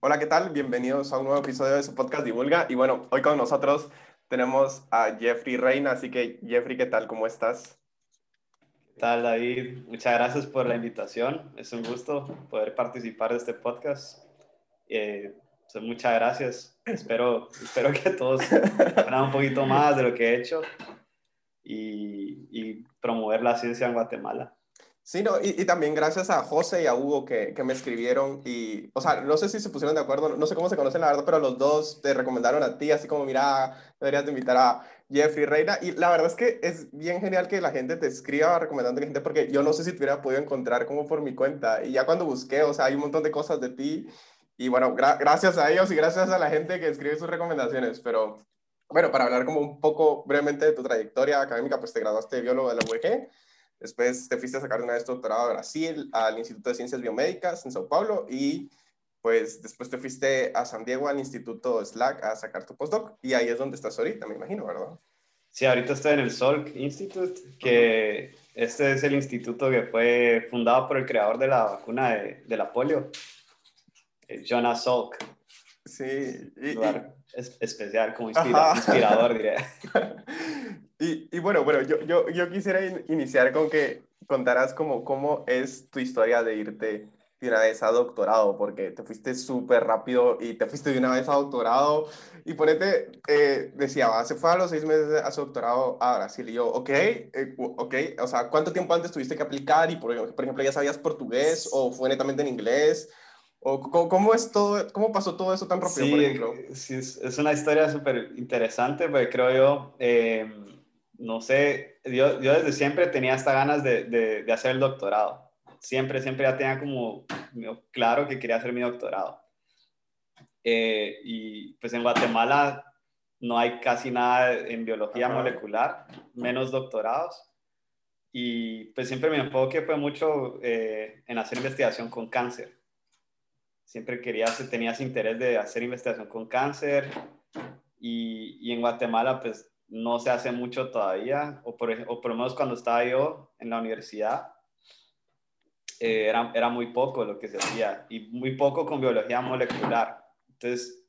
Hola, ¿qué tal? Bienvenidos a un nuevo episodio de su podcast Divulga. Y bueno, hoy con nosotros tenemos a Jeffrey Reina, así que Jeffrey, ¿qué tal? ¿Cómo estás? ¿Qué tal, David? Muchas gracias por la invitación. Es un gusto poder participar de este podcast. Eh, muchas gracias. Espero, espero que todos aprendan un poquito más de lo que he hecho y promover la ciencia en Guatemala. Sí, no, y, y, también gracias a José y a Hugo que, que, me escribieron y, o sea, no sé si se pusieron de acuerdo, no sé cómo se conocen la verdad, pero los dos te recomendaron a ti, así como, mira, deberías de invitar a Jeffrey Reina. Y la verdad es que es bien genial que la gente te escriba recomendando a gente, porque yo no sé si te hubiera podido encontrar como por mi cuenta. Y ya cuando busqué, o sea, hay un montón de cosas de ti. Y bueno, gra gracias a ellos y gracias a la gente que escribe sus recomendaciones. Pero bueno, para hablar como un poco brevemente de tu trayectoria académica, pues te graduaste de biólogo de la UEG. Después te fuiste a sacar una vez doctorado a Brasil, al Instituto de Ciencias Biomédicas en Sao Paulo y pues después te fuiste a San Diego al Instituto SLAC a sacar tu postdoc y ahí es donde estás ahorita, me imagino, ¿verdad? Sí, ahorita estoy en el Salk Institute, que este es el instituto que fue fundado por el creador de la vacuna de, de la polio, Jonas Salk. Sí. Y, lugar es, especial, como inspira, inspirador, diría. Y, y, bueno, bueno yo, yo, yo quisiera in, iniciar con que contaras como, cómo es tu historia de irte de una vez a doctorado, porque te fuiste súper rápido y te fuiste de una vez a doctorado. Y ponete, eh, decía, se fue a los seis meses a su doctorado a Brasil. Y yo, ok, eh, ok, o sea, ¿cuánto tiempo antes tuviste que aplicar? Y por, por ejemplo, ¿ya sabías portugués o fue netamente en inglés? ¿O cómo, es todo, cómo pasó todo eso tan rápido, sí, por ejemplo? Sí, es, una historia súper interesante, porque creo yo... Eh, no sé, yo, yo, desde siempre tenía hasta ganas de, de, de, hacer el doctorado. Siempre, siempre ya tenía como claro que quería hacer mi doctorado. Eh, y pues en Guatemala no hay casi nada en biología Ajá. molecular, menos doctorados. Y pues siempre mi enfoque fue mucho eh, en hacer investigación con cáncer. Siempre quería, tenía ese interés de hacer investigación con cáncer. Y, y en Guatemala pues no se hace mucho todavía, o por, o por lo menos cuando estaba yo en la universidad, eh, era, era muy poco lo que se hacía, y muy poco con biología molecular. Entonces,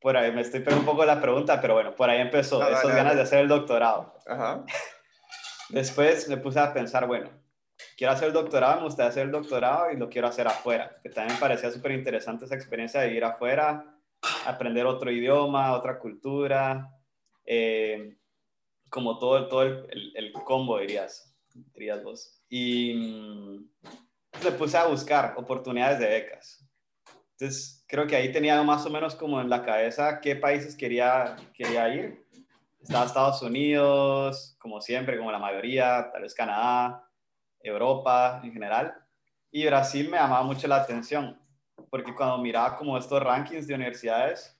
por ahí me estoy perdiendo un poco la pregunta, pero bueno, por ahí empezó, no, esas no, ganas de hacer el doctorado. Ajá. Después me puse a pensar, bueno, quiero hacer doctorado, me gustaría hacer el doctorado y lo quiero hacer afuera, que también me parecía súper interesante esa experiencia de ir afuera, aprender otro idioma, otra cultura, eh, como todo, el, el, el, combo, dirías, dirías vos. Y mmm, me puse a buscar oportunidades de becas. Entonces, creo que ahí tenía más o menos como en la cabeza qué países quería, quería ir. Estaba Estados Unidos, como siempre, como la mayoría, tal vez Canadá, Europa en general. Y Brasil me llamaba mucho la atención, porque cuando miraba como estos rankings de universidades,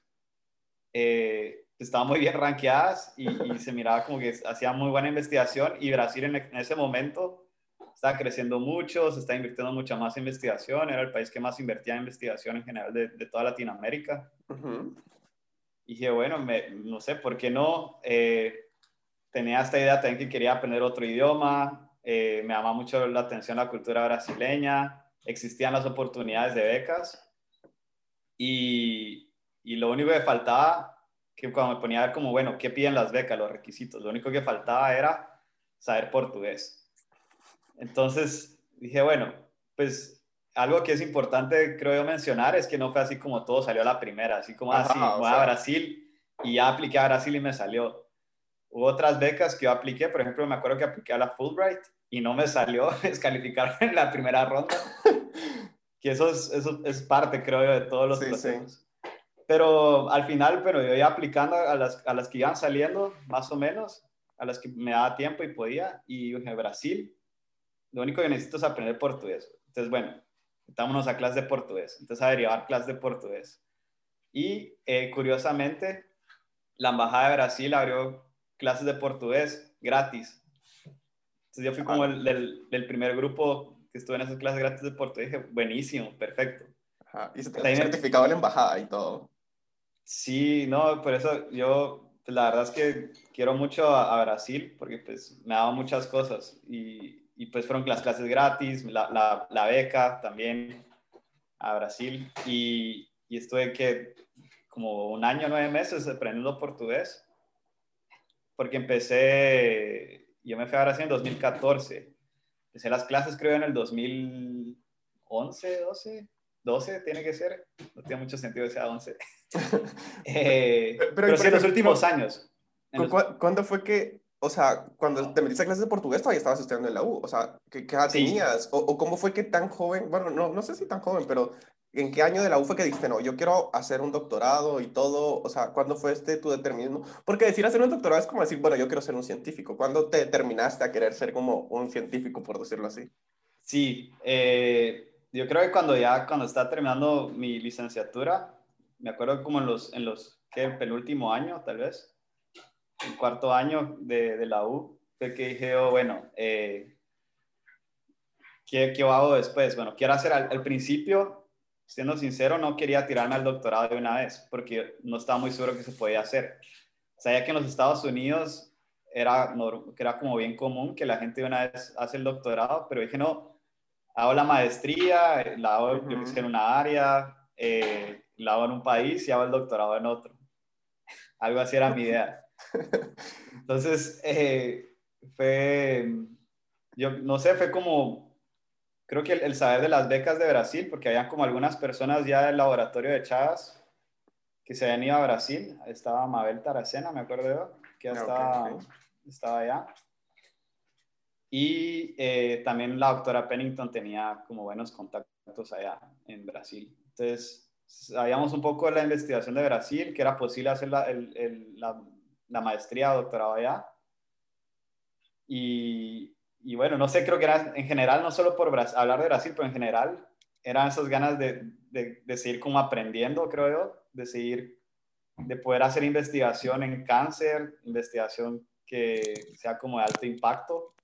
eh, estaban muy bien rankeadas y, y, se miraba como que hacía muy buena investigación y Brasil en, en, ese momento estaba creciendo mucho, se está invirtiendo mucha más investigación, era el país que más invertía en investigación en general de, de toda Latinoamérica. Uh -huh. Y dije, bueno, me, no sé, ¿por qué no? Eh, tenía esta idea también que quería aprender otro idioma, eh, me llamaba mucho la atención la cultura brasileña, existían las oportunidades de becas y, y lo único que faltaba que cuando me ponía a ver como, bueno, ¿qué piden las becas, los requisitos? Lo único que faltaba era saber portugués. Entonces dije, bueno, pues algo que es importante, creo yo, mencionar es que no fue así como todo salió a la primera, así como así, ah, voy sea... a Brasil y ya apliqué a Brasil y me salió. Hubo otras becas que yo apliqué, por ejemplo, me acuerdo que apliqué a la Fulbright y no me salió descalificar en la primera ronda. que eso es, eso es parte, creo yo, de todos los sí, procesos. Sí. Pero al final, pero yo iba aplicando a las, a las que iban saliendo, más o menos, a las que me daba tiempo y podía. Y en Brasil, lo único que necesito es aprender portugués. Entonces, bueno, metámonos a clase de portugués. Entonces, a derivar clase de portugués. Y eh, curiosamente, la Embajada de Brasil abrió clases de portugués gratis. Entonces, yo fui como el del, del primer grupo que estuve en esas clases gratis de portugués. Dije, buenísimo, perfecto. Ajá. Y se te ha certificado en la embajada y todo. Sí, no, por eso yo, pues, la verdad es que quiero mucho a, a, Brasil porque pues me ha dado muchas cosas y, y pues fueron las clases gratis, la, la, la beca también a Brasil y, y estuve que como un año, nueve meses aprendiendo portugués, porque empecé, yo me fui a Brasil en 2014, empecé las clases creo en el 2011, 12, 12 tiene que ser, no tiene mucho sentido que sea 11. eh, pero, pero, sí, en los últimos años. ¿Cuándo fue que o sea, cuando te metiste a clases de portugués todavía estabas estudiando en la U, o sea, ¿qué, qué edad tenías? O, o, cómo fue que tan joven, bueno, no, no sé si tan joven, pero ¿en qué año de la U fue que dijiste, no, yo quiero hacer un doctorado y todo? O sea, ¿cuándo fue este tu determinismo? Porque decir hacer un doctorado es como decir, bueno, yo quiero ser un científico. ¿Cuándo te determinaste a querer ser como un científico, por decirlo así? Sí, eh, yo creo que cuando ya, cuando estaba terminando mi licenciatura, me acuerdo como en los, en los, ¿qué? El penúltimo año, tal vez el cuarto año de, de, la U, fue que dije, oh, bueno, eh, ¿qué, ¿qué, hago después? Bueno, quiero hacer al, principio, siendo sincero, no quería tirarme al doctorado de una vez, porque no estaba muy seguro que se podía hacer. Sabía que en los Estados Unidos era, era como bien común que la gente de una vez hace el doctorado, pero dije, no, hago la maestría, la hago uh -huh. en una área, eh, la hago en un país y hago el doctorado en otro. Algo así era mi idea. Entonces, eh, fue, yo no sé, fue como, creo que el, saber de las becas de Brasil, porque había como algunas personas ya del laboratorio de Chávez que se habían ido a Brasil. Estaba Mabel Taracena, me acuerdo, que ya estaba, okay, estaba allá. Y eh, también la doctora Pennington tenía como buenos contactos allá en Brasil. Entonces, sabíamos un poco de la investigación de Brasil, que era posible hacer la, el, el, la la maestría, doctorado allá. Y, y, bueno, no sé, creo que era en general, no solo por hablar de Brasil, pero en general, eran esas ganas de, de, seguir como aprendiendo, creo yo, de seguir, de poder hacer investigación en cáncer, investigación que sea como de alto impacto.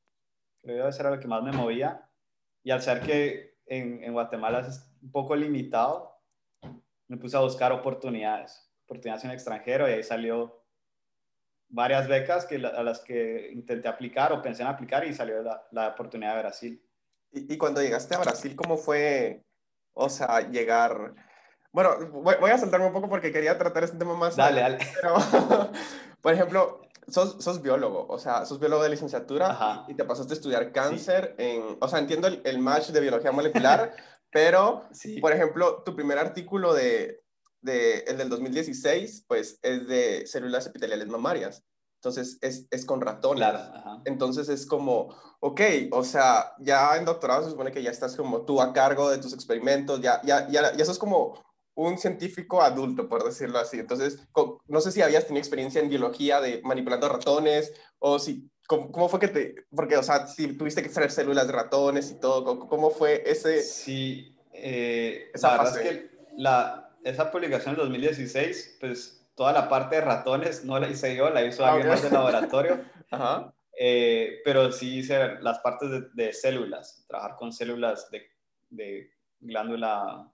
Creo que eso era lo que más me movía. Y al ser que en, en Guatemala es un poco limitado, me puse a buscar oportunidades, oportunidades en extranjero y ahí salió varias becas que, a las que intenté aplicar o pensé en aplicar y salió la, la oportunidad de Brasil. ¿Y, ¿Y, cuando llegaste a Brasil, cómo fue, o sea, llegar... Bueno, voy, voy, a saltarme un poco porque quería tratar este tema más. Dale, dale. Pero, por ejemplo, sos, sos, biólogo, o sea, sos biólogo de licenciatura y, y, te pasaste a estudiar cáncer sí. en... O sea, entiendo el, el match de biología molecular, pero, sí. por ejemplo, tu primer artículo de, de, el del 2016, pues es de células epiteliales mamarias. Entonces es, es con ratones. Claro, Entonces es como, ok, o sea, ya en doctorado se supone que ya estás como tú a cargo de tus experimentos, ya, ya, ya, ya sos como un científico adulto, por decirlo así. Entonces, no sé si habías tenido experiencia en biología de manipulando ratones o si, ¿cómo, cómo fue que te, porque, o sea, si tuviste que extraer células de ratones y todo, ¿cómo, cómo fue ese... Sí, eh, esa la fase? es que la, esa publicación del 2016, pues toda la parte de ratones no la hice yo, la hizo ah, alguien okay. más del laboratorio. Ajá. Eh, pero sí hice las partes de, de células, trabajar con células de, de, glándula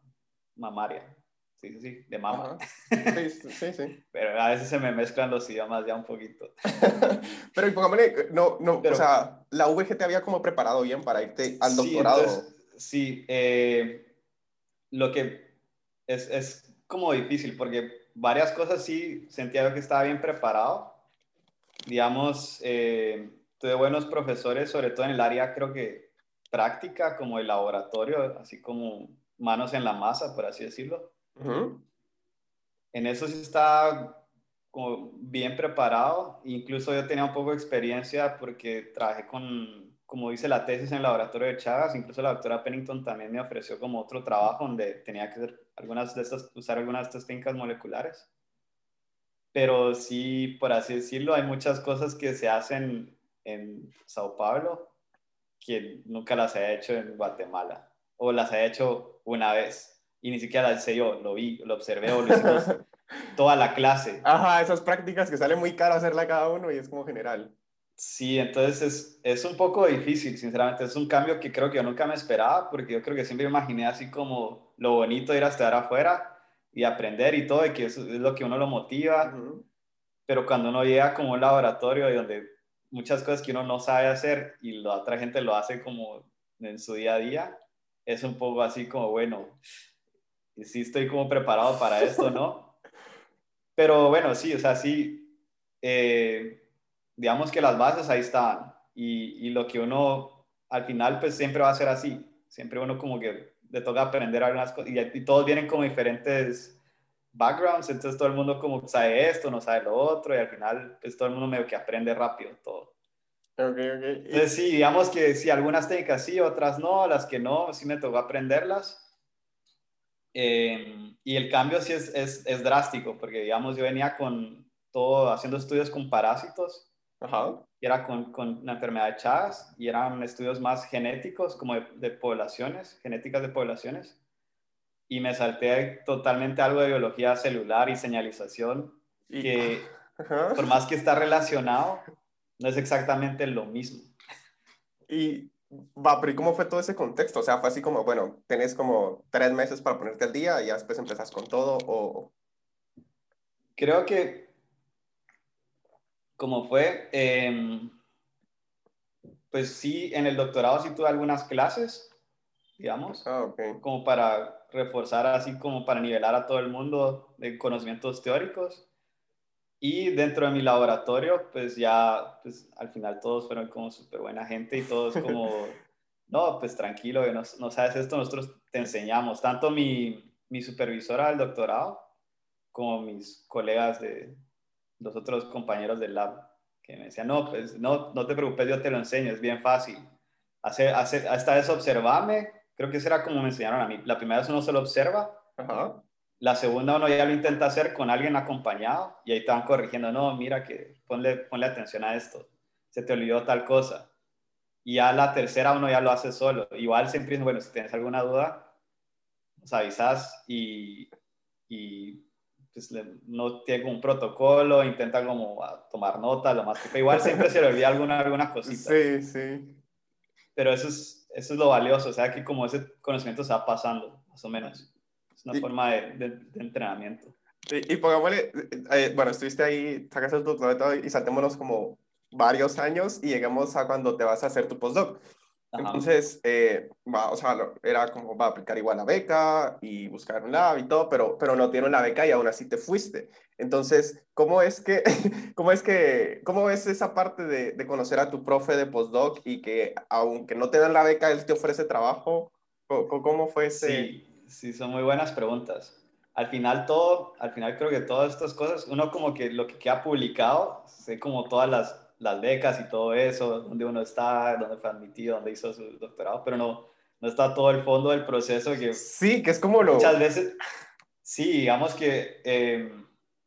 mamaria. Sí, sí, sí, de mama. Sí, sí, sí. pero a veces se me mezclan los idiomas ya un poquito. pero, y pongámosle, no, no, pero, o sea, la VG te había como preparado bien para irte al doctorado. Entonces, sí eh, lo que es, es como difícil porque varias cosas sí sentía que estaba bien preparado. Digamos, eh, tuve buenos profesores, sobre todo en el área creo que práctica, como el laboratorio, así como manos en la masa, por así decirlo. Uh -huh. En eso sí estaba como bien preparado. Incluso yo tenía un poco de experiencia porque trabajé con como dice la tesis en el laboratorio de Chagas, incluso la doctora Pennington también me ofreció como otro trabajo donde tenía que hacer algunas de estas, usar algunas de estas técnicas moleculares. Pero sí, por así decirlo, hay muchas cosas que se hacen en Sao Paulo que nunca las he hecho en Guatemala o las he hecho una vez y ni siquiera las hice yo, lo vi, lo observé o lo hicimos toda la clase. Ajá, esas prácticas que sale muy caro hacerla cada uno y es como general. Sí, entonces es, es, un poco difícil, sinceramente. Es un cambio que creo que yo nunca me esperaba, porque yo creo que siempre imaginé así como lo bonito de ir a estar afuera y aprender y todo, y que eso es lo que uno lo motiva. Uh -huh. Pero cuando uno llega como un laboratorio y donde muchas cosas que uno no sabe hacer y la otra gente lo hace como en su día a día, es un poco así como, bueno, sí estoy como preparado para esto, ¿no? Pero bueno, sí, o sea, sí, eh, digamos que las bases ahí están y, y, lo que uno al final pues siempre va a ser así, siempre uno como que le toca aprender algunas cosas y, y todos vienen como diferentes backgrounds, entonces todo el mundo como sabe esto, no sabe lo otro y al final pues todo el mundo medio que aprende rápido todo. Okay, okay. Entonces sí, digamos que sí, algunas técnicas sí, otras no, las que no, sí me tocó aprenderlas. Eh, y el cambio sí es, es, es, drástico, porque digamos yo venía con todo, haciendo estudios con parásitos, Ajá. y era con, con la enfermedad de Chagas, y eran estudios más genéticos, como de, de poblaciones, genéticas de poblaciones y me salté totalmente algo de biología celular y señalización, Y- que Ajá. por más que está relacionado, no es exactamente lo mismo. Y va, pero ¿y cómo fue todo ese contexto? O sea, fue así como, bueno, tenés como tres meses para ponerte al día y ya después empezás con todo o... Creo que, como fue, em, pues sí, en el doctorado sí tuve algunas clases, digamos, Ah, ok. como para reforzar, así como para nivelar a todo el mundo de conocimientos teóricos. Y dentro de mi laboratorio, pues ya, pues al final todos fueron como súper buena gente y todos como, no, pues tranquilo, no, no sabes esto, nosotros te enseñamos. Tanto mi, mi supervisora del doctorado como mis colegas de los otros compañeros del lab, que me decían, no, pues no, no te preocupes, yo te lo enseño, es bien fácil. Hace, hace, esta vez observame, creo que eso era como me enseñaron a mí. La primera vez uno solo observa, Ajá. la segunda uno ya lo intenta hacer con alguien acompañado y ahí te van corrigiendo, no, mira que ponle, ponle atención a esto, se te olvidó tal cosa. Y ya la tercera uno ya lo hace solo. Igual siempre bueno, si tienes alguna duda, nos avisas y, y pues le- no tiene un protocolo, intenta como a tomar nota, lo más que igual siempre se le olvida alguna, alguna cosita Sí, sí. pero eso es, eso es lo valioso, o sea, que como ese conocimiento se va pasando, más o menos. Es una Y- forma de, de- de entrenamiento. Y, y pongámosle, eh, bueno, estuviste ahí, sacas el doctorado y saltémonos como varios años y llegamos a cuando te vas a hacer tu postdoc. Ajá. Entonces, eh, va, o sea, era como va a aplicar igual la beca y buscar un lab y todo, pero, pero no dieron la beca y aún así te fuiste. Entonces, ¿cómo es que, cómo es que, cómo es esa parte de, de conocer a tu profe de postdoc y que aunque no te dan la beca, él te ofrece trabajo? ¿Cómo, cómo fue ese? Sí, sí, son muy buenas preguntas. Al final todo, al final creo que todas estas cosas, uno como que lo que queda publicado, sé como todas las, las becas y todo eso, dónde uno está, dónde fue admitido, dónde hizo su doctorado, pero no, no está todo el fondo del proceso que Sí, que es como lo... muchas veces, sí, digamos que eh,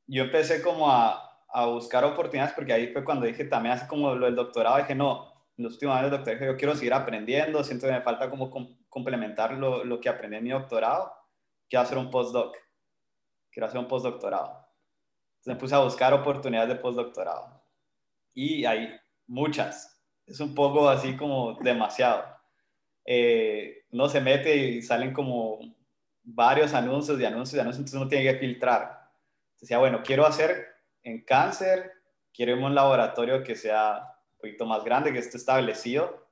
yo empecé como a, a buscar oportunidades porque ahí fue cuando dije también así como lo del doctorado, dije no, en los últimos años del doctorado dije, yo quiero seguir aprendiendo, siento que me falta como com- complementar lo, lo que aprendí en mi doctorado, quiero hacer un postdoc, quiero hacer un postdoctorado. Entonces me puse a buscar oportunidades de postdoctorado y hay muchas, es un poco así como demasiado. Eh, uno se mete y salen como varios anuncios y anuncios y anuncios, entonces uno tiene que filtrar. Decía, bueno, quiero hacer en cáncer, quiero irme a un laboratorio que sea un poquito más grande, que esté establecido.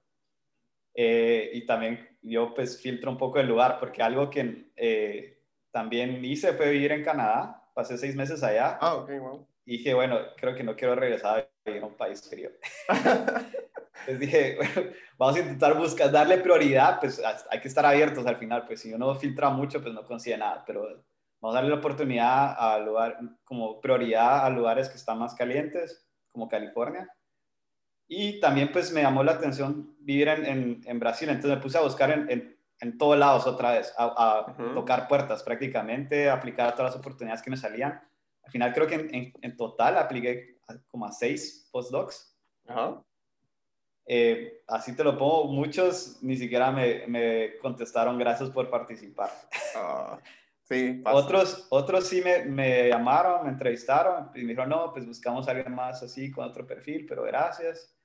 Eh, y también yo pues filtro un poco el lugar, porque algo que eh, también hice fue vivir en Canadá, pasé seis meses allá, Ah, ok, wow. y dije, bueno, creo que no quiero regresar a vivir a un país frío. Les dije, bueno, vamos a intentar buscar, darle prioridad, pues hay que estar abiertos al final, pues si uno filtra mucho, pues no consigue nada, pero vamos a darle la oportunidad a lugar, como prioridad a lugares que están más calientes, como California. Y también pues me llamó la atención vivir en, en, en Brasil, entonces me puse a buscar en, en, en todos lados otra vez, a, a Ujú. tocar puertas prácticamente, a aplicar todas las oportunidades que me salían. Al final creo que en total apliqué a- como a seis postdocs. Ajá. Eh, así te lo pongo, muchos ni siquiera me, me contestaron gracias por participar. Ah, sí, pasa. Otros, otros sí me, me llamaron, me entrevistaron y me dijeron, no, pues buscamos a alguien más así con otro perfil, pero gracias.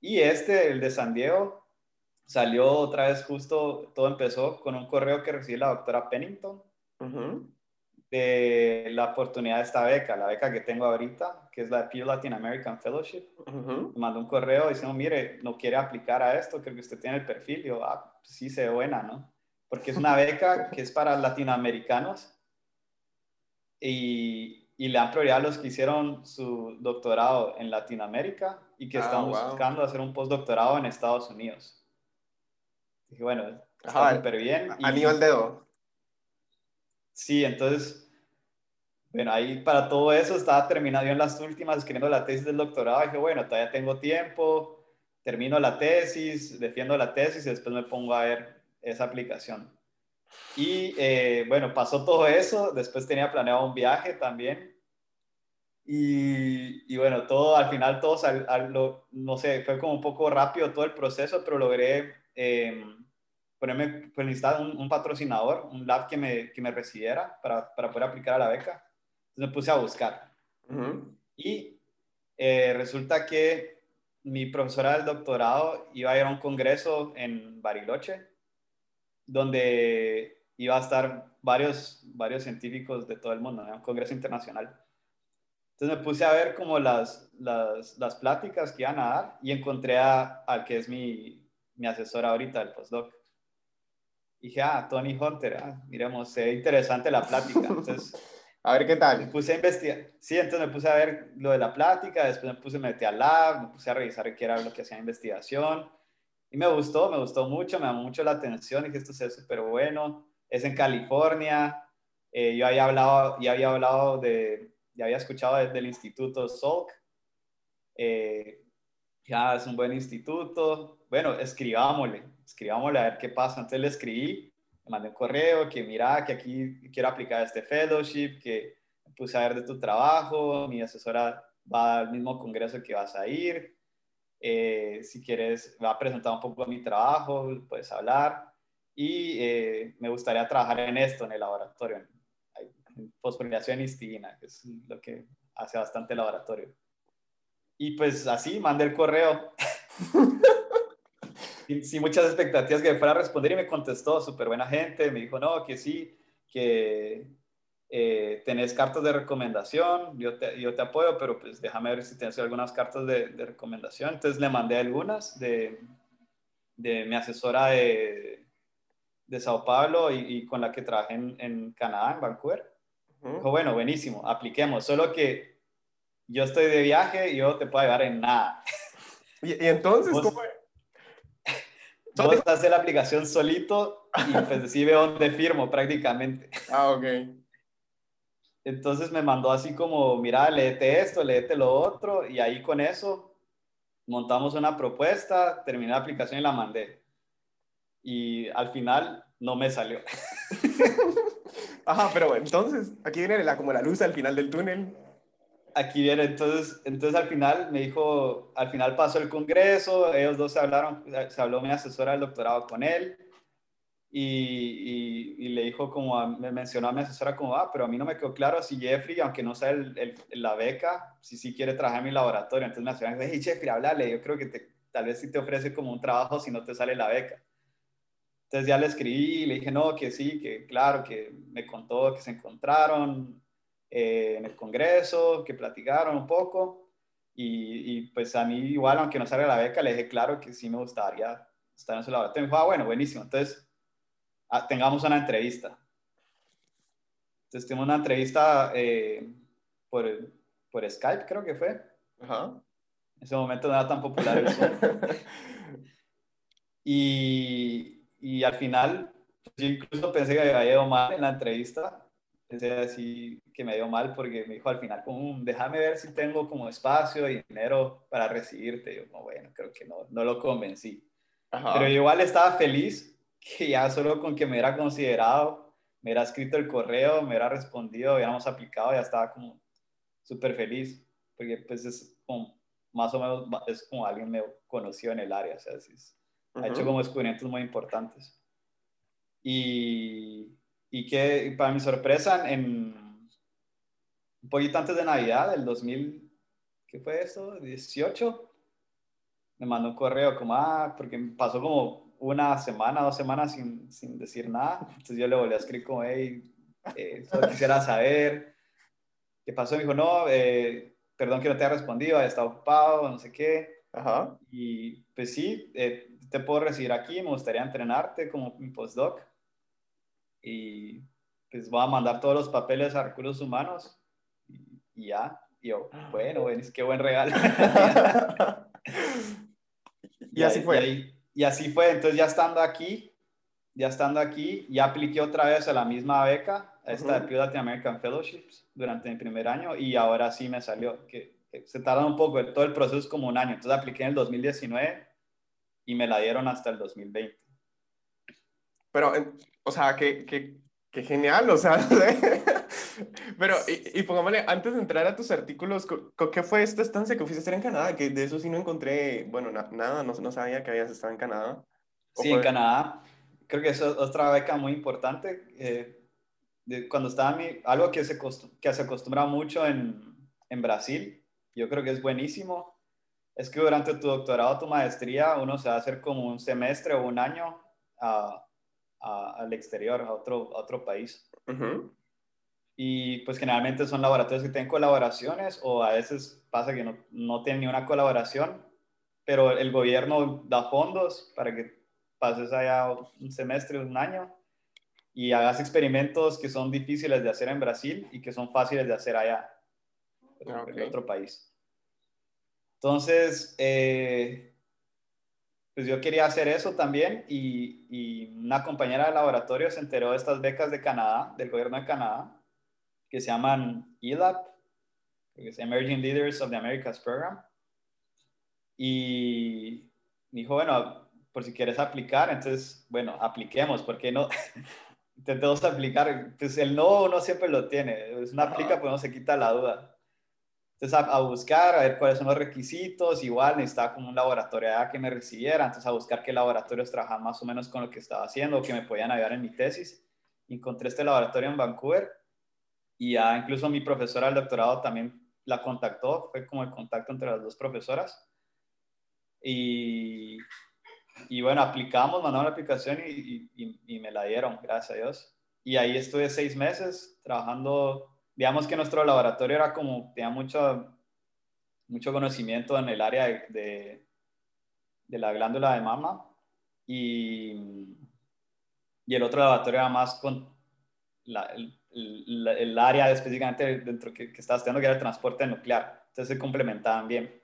Y este, el de San Diego, salió otra vez justo, todo empezó con un correo que recibí la doctora Pennington, Ujú. De la oportunidad de esta beca, la beca que tengo ahorita, que es la Peer Latin American Fellowship. Me mandó un correo diciendo, mire, no quiere aplicar a esto, creo que usted tiene el perfil. Y yo, ah, pues sí, se ve buena, ¿no? Porque es una beca que es para latinoamericanos y, y le dan prioridad a los que hicieron su doctorado en Latinoamérica y que ah, estamos buscando hacer un postdoctorado en Estados Unidos. Dije, bueno, está súper bien. A nivel dedo. Sí, entonces, bueno, ahí para todo eso estaba terminado yo en las últimas escribiendo la tesis del doctorado. Dije, bueno, todavía tengo tiempo, termino la tesis, defiendo la tesis y después me pongo a ver esa aplicación. Y eh, bueno, pasó todo eso, después tenía planeado un viaje también. Y, y bueno, todo al final, todo, no sé, fue como un poco rápido todo el proceso, pero logré eh, ponerme, pues necesitaba un, un, patrocinador, un lab que me, que me recibiera para, para, poder aplicar a la beca. Entonces me puse a buscar. Y eh, resulta que mi profesora del doctorado iba a ir a un congreso en Bariloche, donde iba a estar varios, varios científicos de todo el mundo, un congreso internacional. Entonces me puse a ver como las, las, las pláticas que iban a dar y encontré a, al que es mi, mi asesora ahorita, el postdoc. Y dije, ah, Tony Hunter, ah, miremos, es interesante la plática. Entonces, a ver qué tal. Me puse a investigar. Sí, entonces me puse a ver lo de la plática, después me puse a meter al lab, me puse a revisar qué era lo que hacía investigación. Y me gustó, me gustó mucho, me llamó mucho la atención, dije, esto es súper bueno. Es en California. Eh, yo había hablado, ya había hablado de, ya había escuchado desde el Instituto Salk. Eh, ya es un buen instituto. Bueno, escribámosle escribámosle a ver qué pasa. Entonces le escribí, le mandé un correo que mira, que aquí quiero aplicar este fellowship, que puse a ver de tu trabajo, mi asesora va al mismo congreso que vas a ir. Eh, si quieres, va a presentar un poco mi trabajo, puedes hablar. Y eh, me gustaría trabajar en esto, en el laboratorio, en, fosforilación histina, que es lo que hace bastante el laboratorio. Y pues así, mandé el correo. sin, muchas expectativas que me fuera a responder y me contestó, súper buena gente, me dijo, no, que sí, que eh, tenés cartas de recomendación, yo te, yo te apoyo, pero pues déjame ver si tienes algunas cartas de, de recomendación. Entonces le mandé algunas de, de mi asesora de, de Sao Paulo y, con la que trabajé en, en Canadá, en Vancouver. Dijo, bueno, buenísimo, apliquemos, solo que yo estoy de viaje y yo te puedo ayudar en nada. ¿Y, entonces cómo, Vos hacer la aplicación solito y pues veo dónde firmo prácticamente. Ah, ok. Entonces me mandó así como, mira, léete esto, léete lo otro, y ahí con eso montamos una propuesta, terminé la aplicación y la mandé. Y al final no me salió. Ajá, pero entonces, aquí viene la, como la luz al final del túnel aquí viene, entonces, entonces al final me dijo, al final pasó el congreso, ellos dos se hablaron, se habló mi asesora del doctorado con él y, y, le dijo como, me mencionó a mi asesora como, ah, pero a mí no me quedó claro si Jeffrey, aunque no sea el, la beca, si sí quiere trabajar en mi laboratorio. Entonces asesora me dijo, hey Jeffrey, háblale, yo creo que te, tal vez sí te ofrece como un trabajo si no te sale la beca. Entonces ya le escribí, le dije, no, que sí, que claro, que me contó que se encontraron, eh, en el Congreso, que platicaron un poco. Y, pues a mí igual, aunque no salga la beca, le dije claro que sí me gustaría estar en su laboratorio. Me dijo, ah, bueno, buenísimo. Entonces, ah, tengamos una entrevista. Entonces, tuvimos una entrevista eh, por, por Skype, creo que fue. En ese momento no era tan popular el y, y al final, pues, yo incluso pensé que había ido mal en la entrevista pensé así que me dio mal porque me dijo al final, como, mm, déjame ver si tengo como espacio y dinero para recibirte. Yo, como, bueno, creo que no, no lo convencí. Pero igual estaba feliz que ya solo con que me hubiera considerado, me hubiera escrito el correo, me hubiera respondido, hubiéramos aplicado, ya estaba como súper feliz, porque pues es como, más o menos, es como alguien me conoció en el área, o sea, ha hecho como descubrimientos muy importantes. Y, y que para mi sorpresa, en un poquito antes de Navidad, del 2000, ¿qué fue eso? 18, me mandó un correo como, ah, porque pasó como una semana, dos semanas sin, sin decir nada. Entonces yo le volví a escribir como, hey, Eh, solo quisiera saber qué pasó. Me dijo, no, eh, perdón que no te haya respondido, había estado ocupado, no sé qué. Ajá. Y pues sí, eh, te puedo recibir aquí, me gustaría entrenarte como mi postdoc. Y pues voy a mandar todos los papeles a recursos humanos y, y ya. Y yo, bueno, bueno, qué buen regalo. y, así fue. Y, y, así fue. Entonces ya estando aquí, ya estando aquí, ya apliqué otra vez a la misma beca, a esta uh -huh. de Pew Latin American Fellowships, durante mi primer año y ahora sí me salió. Que, que se tarda un poco, todo el proceso es como un año. Entonces apliqué en el 2019 y me la dieron hasta el 2020. Pero, o sea, que, que, que genial, o sea, pero, y, y, pongámosle, antes de entrar a tus artículos, ¿qué fue esta estancia que fuiste a hacer en Canadá? Que de eso sí no encontré, bueno, na, nada, no, no, sabía que habías estado en Canadá. Sí, fue? en Canadá. Creo que eso es otra beca muy importante. Eh, de, cuando estaba mi, algo que se, que se acostumbra mucho en, en Brasil, yo creo que es buenísimo, es que durante tu doctorado, tu maestría, uno se va a hacer como un semestre o un año a, a, al exterior, a otro, a otro país. Uh -huh. Y pues generalmente son laboratorios que tienen colaboraciones o a veces pasa que no, no tienen ni una colaboración, pero el gobierno da fondos para que pases allá un semestre, un año y hagas experimentos que son difíciles de hacer en Brasil y que son fáciles de hacer allá, okay. en otro país. Entonces, eh, pues yo quería hacer eso también y, y, una compañera de laboratorio se enteró de estas becas de Canadá, del gobierno de Canadá, que se llaman ELAP, que es Emerging Leaders of the Americas Program. Y dijo, bueno, por si quieres aplicar, entonces, bueno, apliquemos, ¿por qué no? Intentemos aplicar, pues el no no siempre lo tiene, es una aplica, pues no se quita la duda. Entonces a, a, buscar, a ver cuáles son los requisitos, igual necesitaba como un laboratorio que me recibiera, entonces a buscar qué laboratorios trabajaban más o menos con lo que estaba haciendo, que me podían ayudar en mi tesis. Encontré este laboratorio en Vancouver y ya incluso mi profesora del doctorado también la contactó, fue como el contacto entre las dos profesoras. Y, y bueno, aplicamos, mandamos la aplicación y, y, y me la dieron, gracias a Dios. Y ahí estuve seis meses trabajando digamos que nuestro laboratorio era como, tenía mucho, mucho conocimiento en el área de, de, de la glándula de mama y, y, el otro laboratorio era más con la, el, el, el, área específicamente dentro que, que estaba estudiando, que era el transporte nuclear. Entonces se complementaban bien.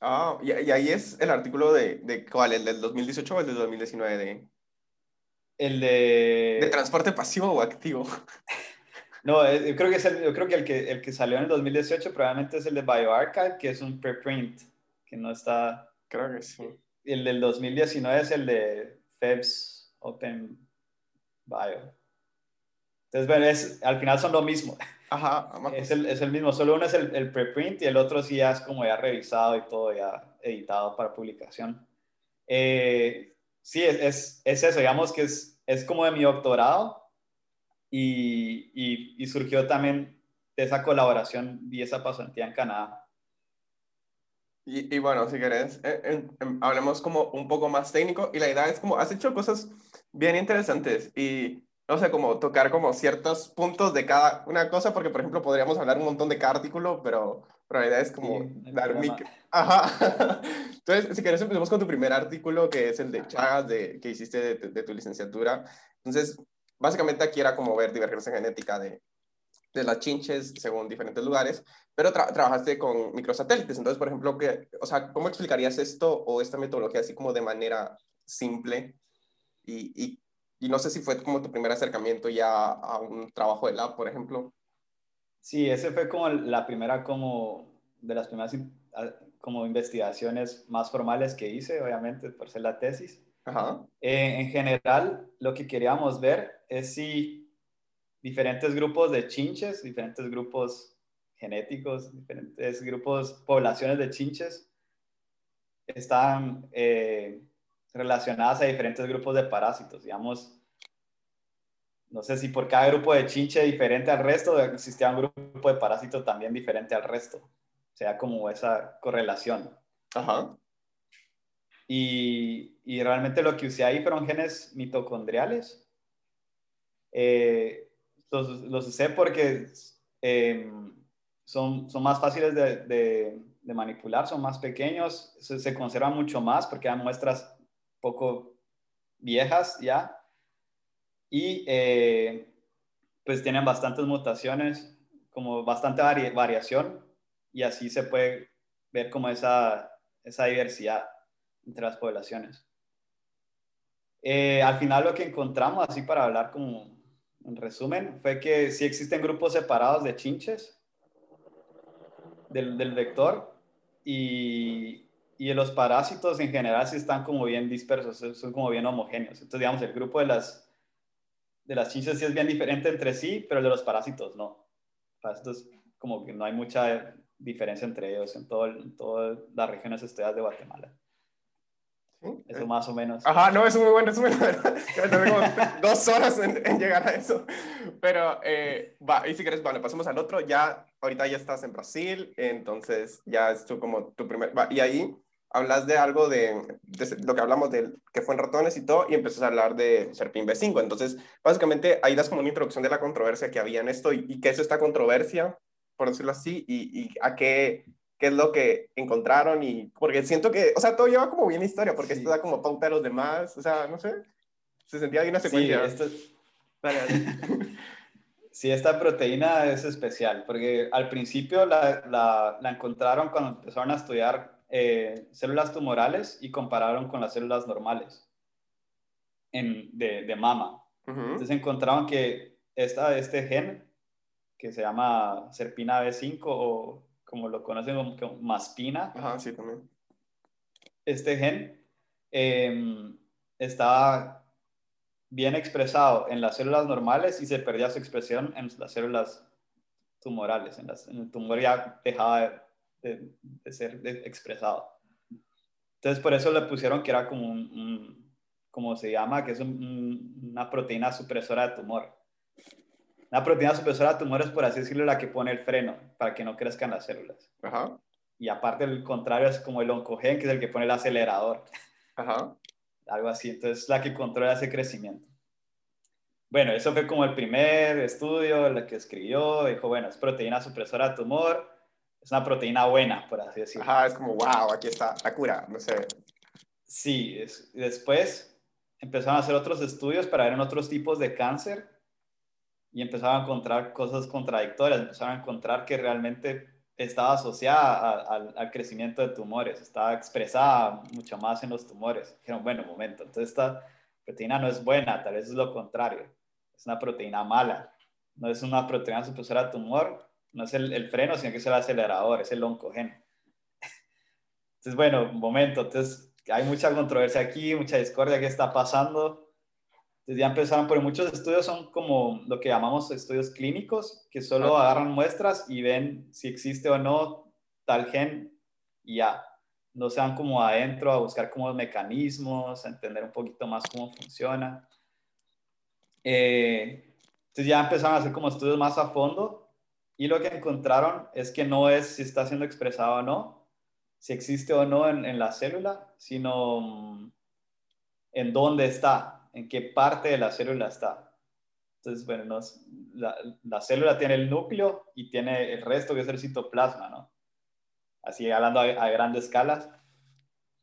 Ah, y, y ahí es el artículo de, de, ¿cuál? ¿El del 2018 o el del 2019? De... El de... ¿De transporte pasivo o activo? No, yo creo que, es el, yo creo que, el, que el que salió en el 2018 probablemente es el de BioArchive, que es un preprint, que no está... Creo que sí. El del 2019 es el de FEBS Open Bio. Entonces, bueno, es, al final son lo mismo. Ajá. Es el, es el mismo, solo uno es el, el, preprint y el otro sí ya es como ya revisado y todo ya editado para publicación. Eh, sí, es, es, es eso, digamos que es, es como de mi doctorado, y, y, y, surgió también de esa colaboración y esa pasantía en Canadá. Y, y bueno, si querés, eh, eh, hablemos como un poco más técnico y la idea es como, has hecho cosas bien interesantes y, no sé, como tocar como ciertos puntos de cada una cosa, porque por ejemplo podríamos hablar un montón de cada artículo, pero, pero la idea es como sí, dar mi... Ajá. Entonces, si querés, empecemos con tu primer artículo, que es el de Chagas, de, que hiciste de, de tu licenciatura. Entonces, básicamente aquí era como ver divergencia genética de, de las chinches según diferentes lugares, pero tra trabajaste con microsatélites. Entonces, por ejemplo, que, o sea, ¿cómo explicarías esto o esta metodología así como de manera simple? Y, y, y, no sé si fue como tu primer acercamiento ya a un trabajo de lab, por ejemplo. Sí, ese fue como la primera, como de las primeras como investigaciones más formales que hice, obviamente, por ser la tesis. Ajá. Eh, en general, lo que queríamos ver es si diferentes grupos de chinches, diferentes grupos genéticos, diferentes grupos, poblaciones de chinches, están eh, relacionadas a diferentes grupos de parásitos. Digamos, no sé si por cada grupo de chinche diferente al resto, existía un grupo de parásito también diferente al resto. O sea, como esa correlación. Ajá. Y, y, realmente lo que usé ahí fueron genes mitocondriales. Eh, los, los usé porque em, son, son más fáciles de, de, manipular, son más pequeños, se, se, conservan mucho más porque hay muestras poco viejas ya. Y eh, pues tienen bastantes mutaciones, como bastante variación, y así se puede ver como esa, esa diversidad entre las poblaciones. Eh, al final lo que encontramos, así para hablar como en resumen, fue que sí existen grupos separados de chinches del, vector y, y los parásitos en general sí están como bien dispersos, son como bien homogéneos. Entonces, digamos, el grupo de las, de las chinches sí es bien diferente entre sí, pero el de los parásitos no. Parásitos como que no hay mucha diferencia entre ellos en, todo, en todas las regiones estudiadas de Guatemala. Eso más o menos. Ajá, no, es un muy buen resumen, ¿verdad? Tengo dos horas en, llegar a eso. Pero, eh, va, y si quieres, bueno, pasemos al otro. Ya, ahorita ya estás en Brasil, entonces ya es tu, como tu primer... Va, y ahí hablas de algo de, de, lo que hablamos de que fue en ratones y todo, y empiezas a hablar de Serpin B5. Entonces, básicamente, ahí das como una introducción de la controversia que había en esto y, y qué es esta controversia, por decirlo así, y, y a qué qué es lo que encontraron y porque siento que, o sea, todo lleva como bien historia, porque esto da como pauta a los demás, o sea, no sé, se sentía bien una secuencia. Sí, esto... sí, esta proteína es especial, porque al principio la, la, la encontraron cuando empezaron a estudiar eh, células tumorales y compararon con las células normales en, de, de, mama. Entonces encontraron que esta, este gen, que se llama Serpina B5 o como lo conocen como, maspina. Ajá, sí, también. Este gen eh, estaba bien expresado en las células normales y se perdía su expresión en las células tumorales. En, las, en el tumor ya dejaba de, ser expresado. Entonces, por eso le pusieron que era como un, como se llama, que es una proteína supresora de tumor. La proteína supresora de tumores, por así decirlo, la que pone el freno para que no crezcan las células. Ajá. Y aparte, el contrario es como el oncogen, que es el que pone el acelerador. Ajá. Algo así. Entonces, la que controla ese crecimiento. Bueno, eso fue como el primer estudio, el que escribió. Dijo, bueno, es proteína supresora de tumor. Es una proteína buena, por así decirlo. Ajá, es como, wow, aquí está la cura, no sé. Sí, es, después empezaron a hacer otros estudios para ver en otros tipos de cáncer y empezaron a encontrar cosas contradictorias, empezaron a encontrar que realmente estaba asociada al crecimiento de tumores, estaba expresada mucho más en los tumores. Dijeron, bueno, momento, entonces esta proteína no es buena, tal vez es lo contrario, es una proteína mala, no es una proteína supresora de tumor, no es el, el freno, sino que es el acelerador, es el oncogen. Entonces, bueno, momento, entonces hay mucha controversia aquí, mucha discordia, ¿qué está pasando? Entonces ya empezaron, pero muchos estudios son como lo que llamamos estudios clínicos, que solo agarran muestras y ven si existe o no tal gen y ya. No se van como adentro a buscar como mecanismos, a entender un poquito más cómo funciona. Eh, entonces ya empezaron a hacer como estudios más a fondo y lo que encontraron es que no es si está siendo expresado o no, si existe o no en, en la célula, sino mm, en dónde está en qué parte de la célula está. Entonces, bueno, la, célula tiene el núcleo y tiene el resto que es el citoplasma, ¿no? Así hablando a, grandes escalas.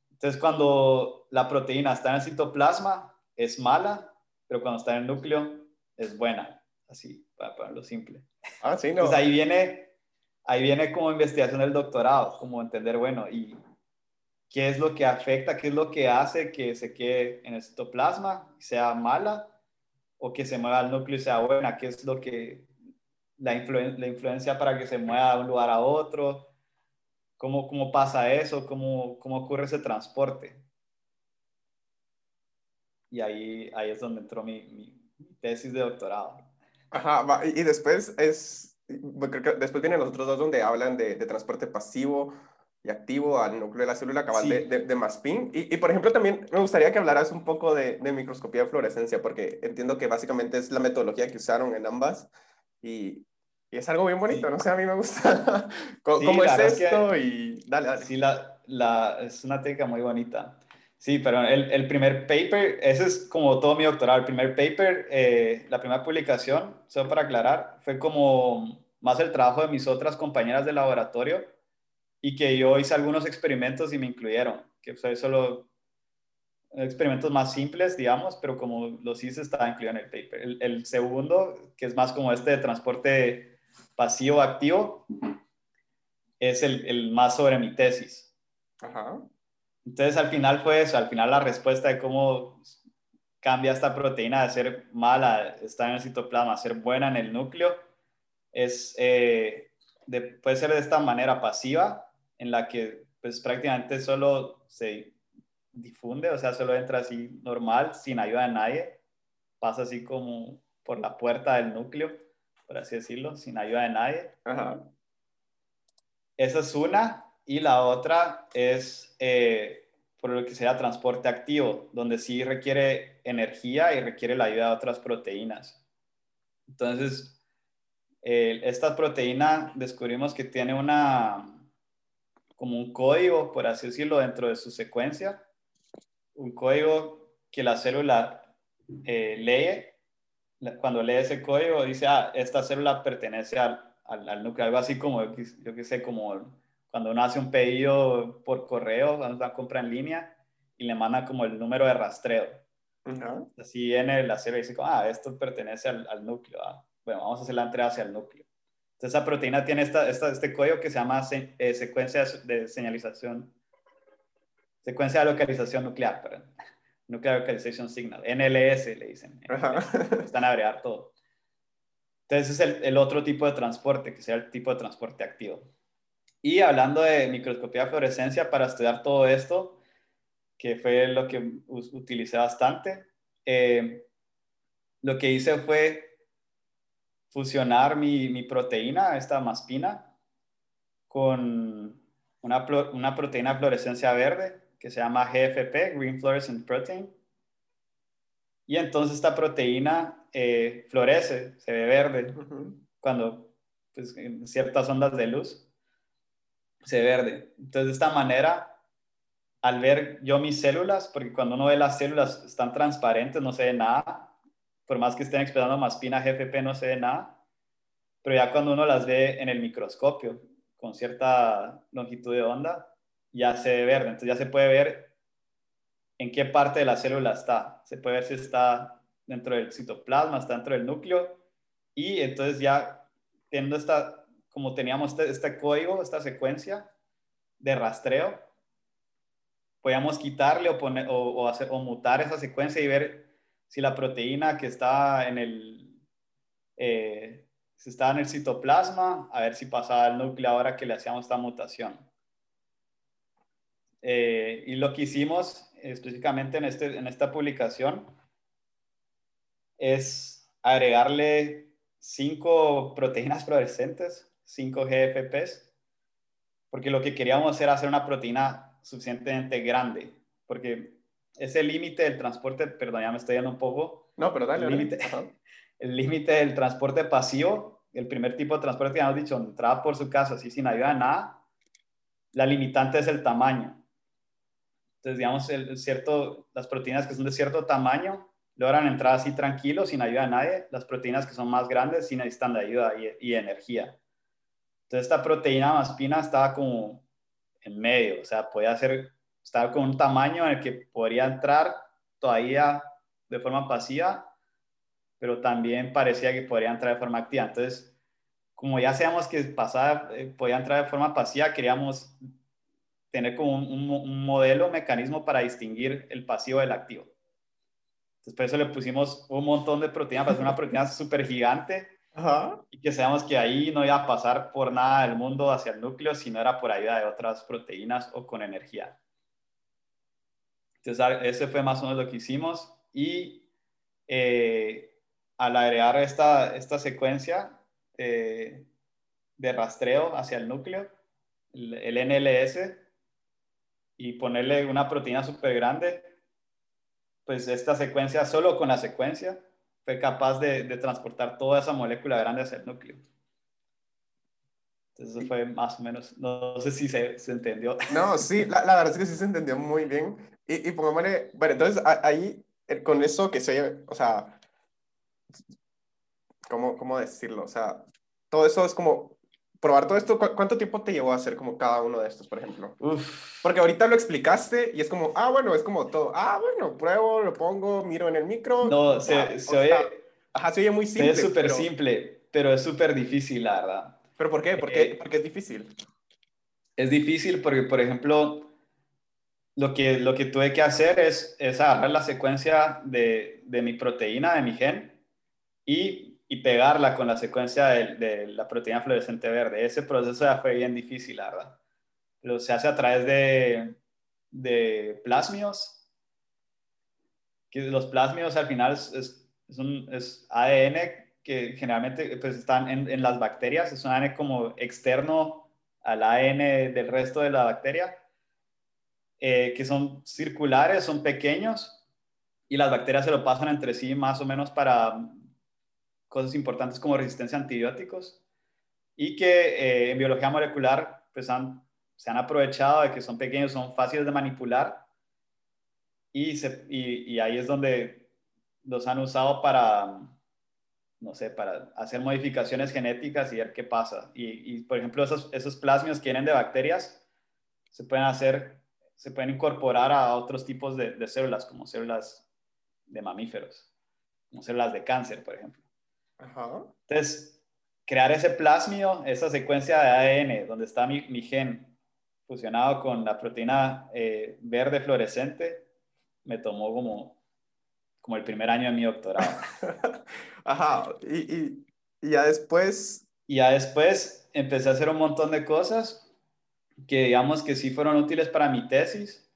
Entonces, cuando la proteína está en el citoplasma, es mala, pero cuando está en el núcleo, es buena. Así, para ponerlo simple. Ah, sí, no. Entonces, ahí viene, ahí viene como investigación del doctorado, como entender, bueno, y qué es lo que afecta, qué es lo que hace que se quede en el citoplasma, sea mala, o que se mueva al núcleo y sea buena, qué es lo que la, la influencia para que se mueva de un lugar a otro, cómo, cómo pasa eso, cómo, cómo ocurre ese transporte. Y ahí, ahí es donde entró mi, mi, tesis de doctorado. Ajá, y después es, después vienen los otros dos donde hablan de, de transporte pasivo, y activo al núcleo de la célula cabal de, de, Maspin. Y, y, por ejemplo, también me gustaría que hablaras un poco de, de, microscopía de fluorescencia, porque entiendo que básicamente es la metodología que usaron en ambas y, y es algo bien bonito, no sé, a mí me gusta cómo, es esto y dale, dale. Sí, la, la, es una técnica muy bonita. Sí, pero el, el, primer paper, ese es como todo mi doctorado, el primer paper, eh, la primera publicación, solo para aclarar, fue como más el trabajo de mis otras compañeras de laboratorio y que yo hice algunos experimentos y me incluyeron, que fue solo experimentos más simples, digamos, pero como los hice estaba incluido en el paper. El, el segundo, que es más como este de transporte pasivo-activo, es el, el más sobre mi tesis. Ajá. Entonces, al final fue eso, al final la respuesta de cómo cambia esta proteína de ser mala, estar en el citoplasma, a ser buena en el núcleo, es, eh, puede ser de esta manera pasiva, en la que pues prácticamente solo se difunde, o sea, solo entra así normal, sin ayuda de nadie, pasa así como por la puerta del núcleo, por así decirlo, sin ayuda de nadie. Esa es una, y la otra es eh, por lo que sea transporte activo, donde sí requiere energía y requiere la ayuda de otras proteínas. Entonces, esta proteína descubrimos que tiene una, como un código, por así decirlo, dentro de su secuencia, un código que la célula eh, lee, cuando lee ese código dice, ah, esta célula pertenece al, al, núcleo, algo así como, yo que sé, como cuando uno hace un pedido por correo, cuando una compra en línea y le manda como el número de rastreo. Así viene la serie y dice, ah, esto pertenece al, núcleo. Ah, bueno, vamos a hacer la entrega hacia el núcleo. Entonces, esa proteína tiene esta, este código que se llama eh, secuencia de señalización, secuencia de localización nuclear, perdón. Nuclear Localization Signal, NLS le dicen. Están a agregar todo. Entonces, es el, el otro tipo de transporte, que sea el tipo de transporte activo. Y hablando de microscopía de fluorescencia para estudiar todo esto, que fue lo que utilicé bastante, eh, lo que hice fue fusionar mi, mi, proteína, esta maspina, con una, una proteína de fluorescencia verde que se llama GFP, Green Fluorescent Protein. Y entonces esta proteína eh, florece, se ve verde, cuando pues, en ciertas ondas de luz se verde. Entonces, de esta manera, al ver yo mis células, porque cuando uno ve las células están transparentes, no se ve nada, por más que estén expresando maspina GFP, no se ve nada, pero ya cuando uno las ve en el microscopio, con cierta longitud de onda, ya se ve verde. Entonces ya se puede ver en qué parte de la célula está. Se puede ver si está dentro del citoplasma, está dentro del núcleo, y entonces ya teniendo esta como teníamos este, este, código, esta secuencia de rastreo, podíamos quitarle o, poner, o, hacer, o mutar esa secuencia y ver si la proteína que está en el, eh, estaba en el citoplasma, a ver si pasaba al núcleo ahora que le hacíamos esta mutación. Eh, y lo que hicimos específicamente en, este, en esta publicación es agregarle cinco proteínas fluorescentes 5 GFPs, porque lo que queríamos era hacer una proteína suficientemente grande, porque ese límite del transporte, perdón, ya me estoy yendo un poco. No, pero dale. El límite del transporte pasivo, el primer tipo de transporte que hemos dicho, donde entraba por su casa así sin ayuda de nada, la limitante es el tamaño. Entonces, digamos, el, cierto, las proteínas que son de cierto tamaño logran entrar así tranquilos, sin ayuda de nadie. Las proteínas que son más grandes sí necesitan de ayuda y, y energía. Entonces esta proteína maspina estaba como en medio, o sea, podía ser, estaba con un tamaño en el que podría entrar todavía de forma pasiva, pero también parecía que podría entrar de forma activa. Entonces, como ya sabíamos que pasaba, eh, podía entrar de forma pasiva, queríamos tener como un, un, modelo, mecanismo para distinguir el pasivo del activo. Entonces, por eso le pusimos un montón de proteínas, para una proteína súper gigante y que sabemos que ahí no iba a pasar por nada del mundo hacia el núcleo, sino era por ayuda de otras proteínas o con energía. Entonces, ese fue más o menos lo que hicimos. Y eh, al agregar esta, esta secuencia eh, de rastreo hacia el núcleo, el, el, NLS, y ponerle una proteína súper grande, pues esta secuencia, solo con la secuencia, fue capaz de, transportar toda esa molécula grande hacia el núcleo. Entonces eso fue más o menos, no sé si se, se entendió. No, sí, la, la, verdad es que sí se entendió muy bien. Y, y pongámosle, bueno, entonces ahí, eh, con eso que se, o sea, ¿cómo, ¿cómo decirlo? O sea, todo eso es como, probar todo esto, ¿cuánto tiempo te llevó a hacer como cada uno de estos, por ejemplo? Porque ahorita lo explicaste y es como, ah, bueno, es como todo, ah, bueno, pruebo, lo pongo, miro en el micro. No, se, se oye... ajá, se oye muy simple. Es súper simple, pero es súper difícil, la verdad. ¿Pero por qué? ¿Por qué? Eh, porque es difícil. Es difícil porque, por ejemplo, lo que, lo que tuve que hacer es, es agarrar la secuencia de, de mi proteína, de mi gen, y y pegarla con la secuencia de, la proteína fluorescente verde. Ese proceso ya fue bien difícil, la verdad. Pero se hace a través de, de plasmios, que los plasmios al final es, es, un, es ADN que generalmente pues, están en, en, las bacterias, es un ADN como externo al ADN del resto de la bacteria, eh, que son circulares, son pequeños, y las bacterias se lo pasan entre sí más o menos para cosas importantes como resistencia a antibióticos y que eh, en biología molecular pues han, se han aprovechado de que son pequeños, son fáciles de manipular y, se, y, ahí es donde los han usado para, no sé, para hacer modificaciones genéticas y ver qué pasa. Y, por ejemplo, esos, esos plasmios que vienen de bacterias se pueden hacer, se pueden incorporar a otros tipos de, de células, como células de mamíferos, como células de cáncer, por ejemplo. Entonces, crear ese plasmio, esa secuencia de ADN donde está mi, gen fusionado con la proteína eh, verde fluorescente, me tomó como, como el primer año de mi doctorado. Ajá, y, y, y ya después... Y ya después empecé a hacer un montón de cosas que digamos que sí fueron útiles para mi tesis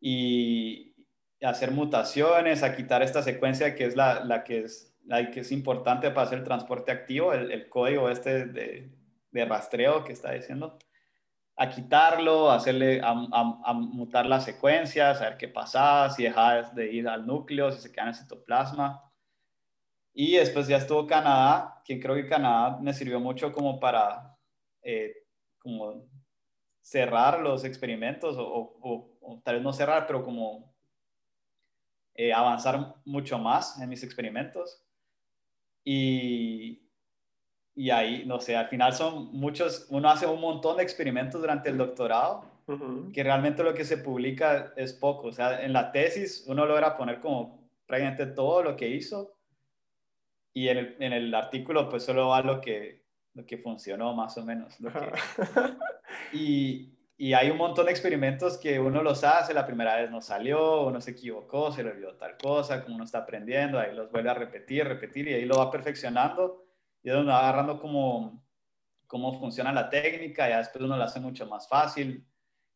y hacer mutaciones, a quitar esta secuencia que es la, la que es que es importante para hacer el transporte activo, el, código este de, de, rastreo que está diciendo, a quitarlo, hacerle, a, a, mutar las secuencias, a ver qué pasa, si deja de ir al núcleo, si se queda en el citoplasma. Y después ya estuvo Canadá, quien creo que Canadá me sirvió mucho como para eh, como cerrar los experimentos, o, o, o, tal vez no cerrar, pero como eh, avanzar mucho más en mis experimentos. Y, y ahí, no sé, al final son muchos, uno hace un montón de experimentos durante el doctorado, que realmente lo que se publica es poco. O sea, en la tesis uno logra poner como prácticamente todo lo que hizo y en el, en el artículo pues solo va lo que, lo que funcionó más o menos. y, y hay un montón de experimentos que uno los hace, la primera vez no salió, uno se equivocó, se le olvidó tal cosa, como uno está aprendiendo, ahí los vuelve a repetir, repetir y ahí lo va perfeccionando y es donde va agarrando cómo, cómo funciona la técnica, y después uno lo hace mucho más fácil.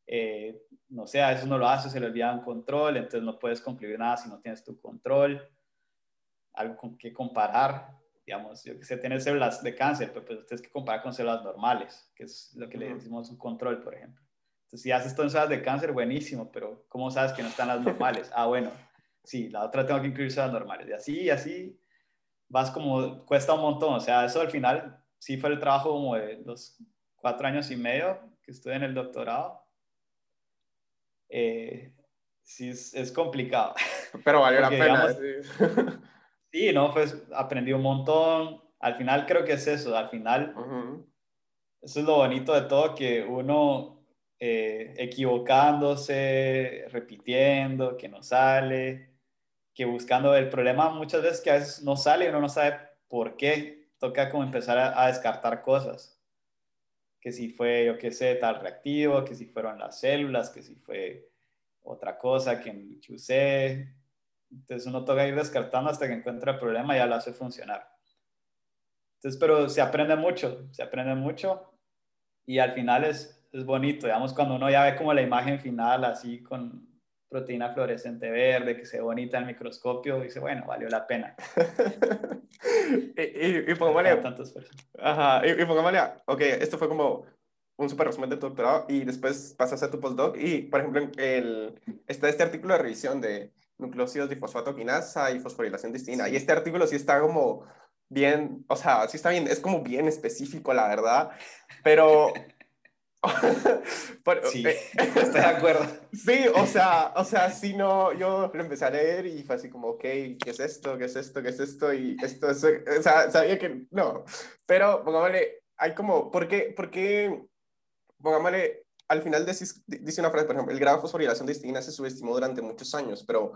Eh, no sé, a veces uno lo hace, se le olvida un control, entonces no puedes concluir nada si no tienes tu control, algo con que comparar digamos, yo que sé, tienes células de cáncer, pero pues tienes que comparar con células normales, que es lo que le decimos un control, por ejemplo. Entonces, si haces todo en de cáncer, buenísimo, pero ¿cómo sabes que no están las normales? Ah, bueno, sí, la otra tengo que incluir las normales. Y así, y así, vas como, cuesta un montón. O sea, eso al final sí fue el trabajo como de los cuatro años y medio que estuve en el doctorado. Eh, sí, es, complicado. Pero valió la pena. sí. No, pues aprendí un montón. Al final creo que es eso, al final, eso es lo bonito de todo, que uno eh, equivocándose, repitiendo, que no sale, que buscando el problema muchas veces que a veces no sale y uno no sabe por qué, toca como empezar a, descartar cosas, que si fue, yo qué sé, tal reactivo, que si fueron las células, que si fue otra cosa que usé, entonces uno toca ir descartando hasta que encuentra el problema y ya lo hace funcionar. Entonces, pero se aprende mucho, se aprende mucho y al final es, es bonito, digamos, cuando uno ya ve como la imagen final así con proteína fluorescente verde, que se ve bonita el microscopio, dice, bueno, valió la pena. y, y, y pongámosle... Ajá, y, y pongámosle, ok, esto fue como un super resumen de tu doctorado y después pasas a tu postdoc y, por ejemplo, el, está este artículo de revisión de nucleósidos difosfato quinasa y fosforilación distinta y este artículo sí está como bien, o sea, sí está bien, es como bien específico, la verdad, pero sí, eh, estoy de acuerdo. Sí, o sea, o sea, si no, yo lo empecé a leer y fue así como, ok, ¿qué es esto? ¿Qué es esto? ¿Qué es esto? Y esto, es, o sea, sabía que no, pero pongámosle, hay como, ¿por qué, por qué, pongámosle, al final dice, dice una frase, por ejemplo, el grado de fosforilación de histina se subestimó durante muchos años, pero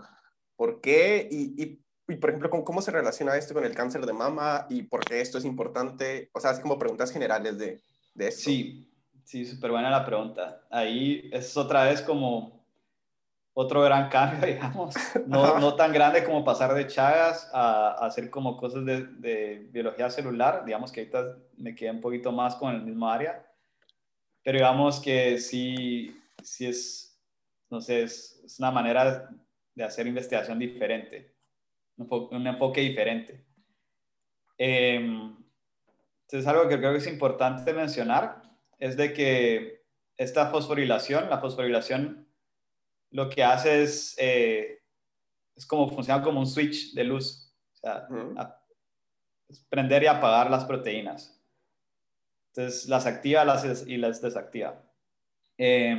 ¿por qué? Y, y, y, por ejemplo, ¿cómo, se relaciona esto con el cáncer de mama y por qué esto es importante? O sea, es como preguntas generales de, de esto. Sí, sí, súper buena la pregunta. Ahí es otra vez como otro gran cambio, digamos, no, no tan grande como pasar de Chagas a, a hacer como cosas de, de, biología celular, digamos que ahorita me quedé un poquito más con el mismo área, pero digamos que sí, sí es, no sé, es, es una manera de hacer investigación diferente, un, enfoque diferente. Eh, entonces, algo que creo que es importante mencionar es de que esta fosforilación, la fosforilación lo que hace es, eh, es como funciona como un switch de luz, o sea, prender y apagar las proteínas. Entonces, las activa las, y las desactiva. Eh,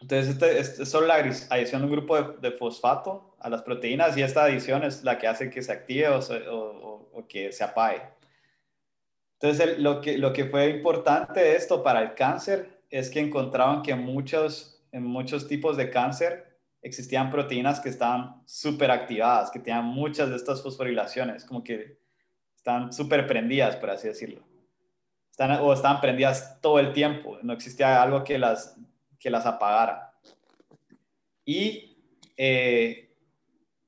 entonces, este, este, es solo la adición de un grupo de, fosfato a las proteínas y esta adición es la que hace que se active o, o, que se apague. Entonces, lo, que, lo que fue importante esto para el cáncer es que encontraban que muchos, en muchos tipos de cáncer existían proteínas que estaban súper activadas, que tenían muchas de estas fosforilaciones, como que están súper prendidas, por así decirlo. Están, o estaban prendidas todo el tiempo, no existía algo que las que las apagara. Y eh,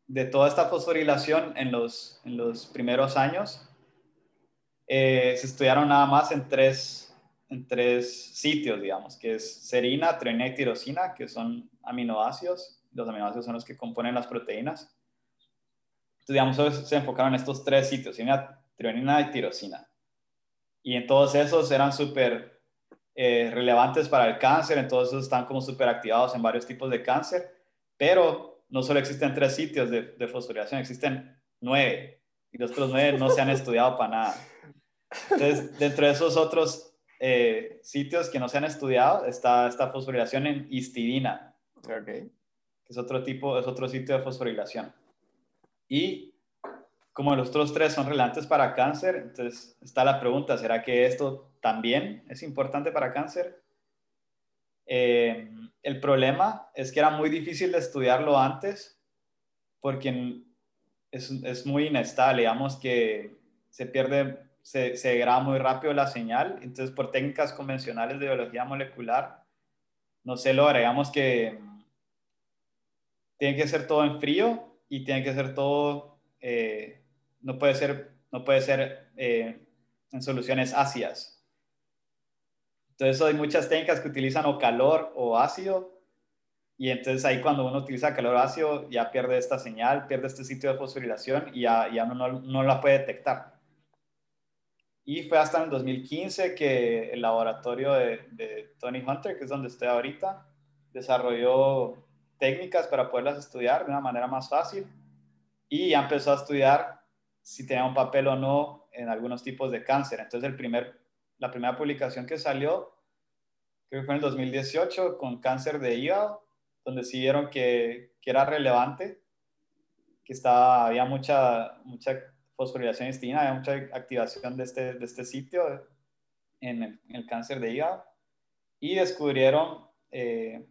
de toda esta fosforilación en los, en los primeros años, eh, se estudiaron nada más en tres, en tres sitios, digamos, que es serina, treonina y tirosina, que son aminoácidos. Los aminoácidos son los que componen las proteínas. Entonces, digamos, se enfocaron en estos tres sitios, serina, treonina y tirosina. Y en todos esos eran súper eh, relevantes para el cáncer, entonces están como súper activados en varios tipos de cáncer, pero no solo existen tres sitios de, de fosforilación, existen nueve, y los otros nueve no se han estudiado para nada. Entonces, dentro de esos otros eh, sitios que no se han estudiado está esta fosforilación en histidina, que es otro tipo, es otro sitio de fosforilación. Y como los otros tres son relevantes para cáncer, entonces está la pregunta, ¿será que esto también es importante para cáncer? Eh, el problema es que era muy difícil de estudiarlo antes porque es, es muy inestable, digamos que se pierde, se, se muy rápido la señal, entonces por técnicas convencionales de biología molecular no se logra, digamos que tiene que ser todo en frío y tiene que ser todo... Eh, no puede ser, no puede ser eh, en soluciones ácidas. Entonces hay muchas técnicas que utilizan o calor o ácido y entonces ahí cuando uno utiliza calor ácido ya pierde esta señal, pierde este sitio de fosforilación y ya, ya no, no, la puede detectar. Y fue hasta en el 2015 que el laboratorio de, de Tony Hunter, que es donde estoy ahorita, desarrolló técnicas para poderlas estudiar de una manera más fácil y ya empezó a estudiar si tenía un papel o no en algunos tipos de cáncer. Entonces, el primer, la primera publicación que salió, creo que fue en el 2018, con cáncer de hígado, donde sí vieron que, que era relevante, que estaba, había mucha, mucha fosforilación histina, había mucha activación de este, de este sitio en el, en el cáncer de hígado. Y descubrieron eh,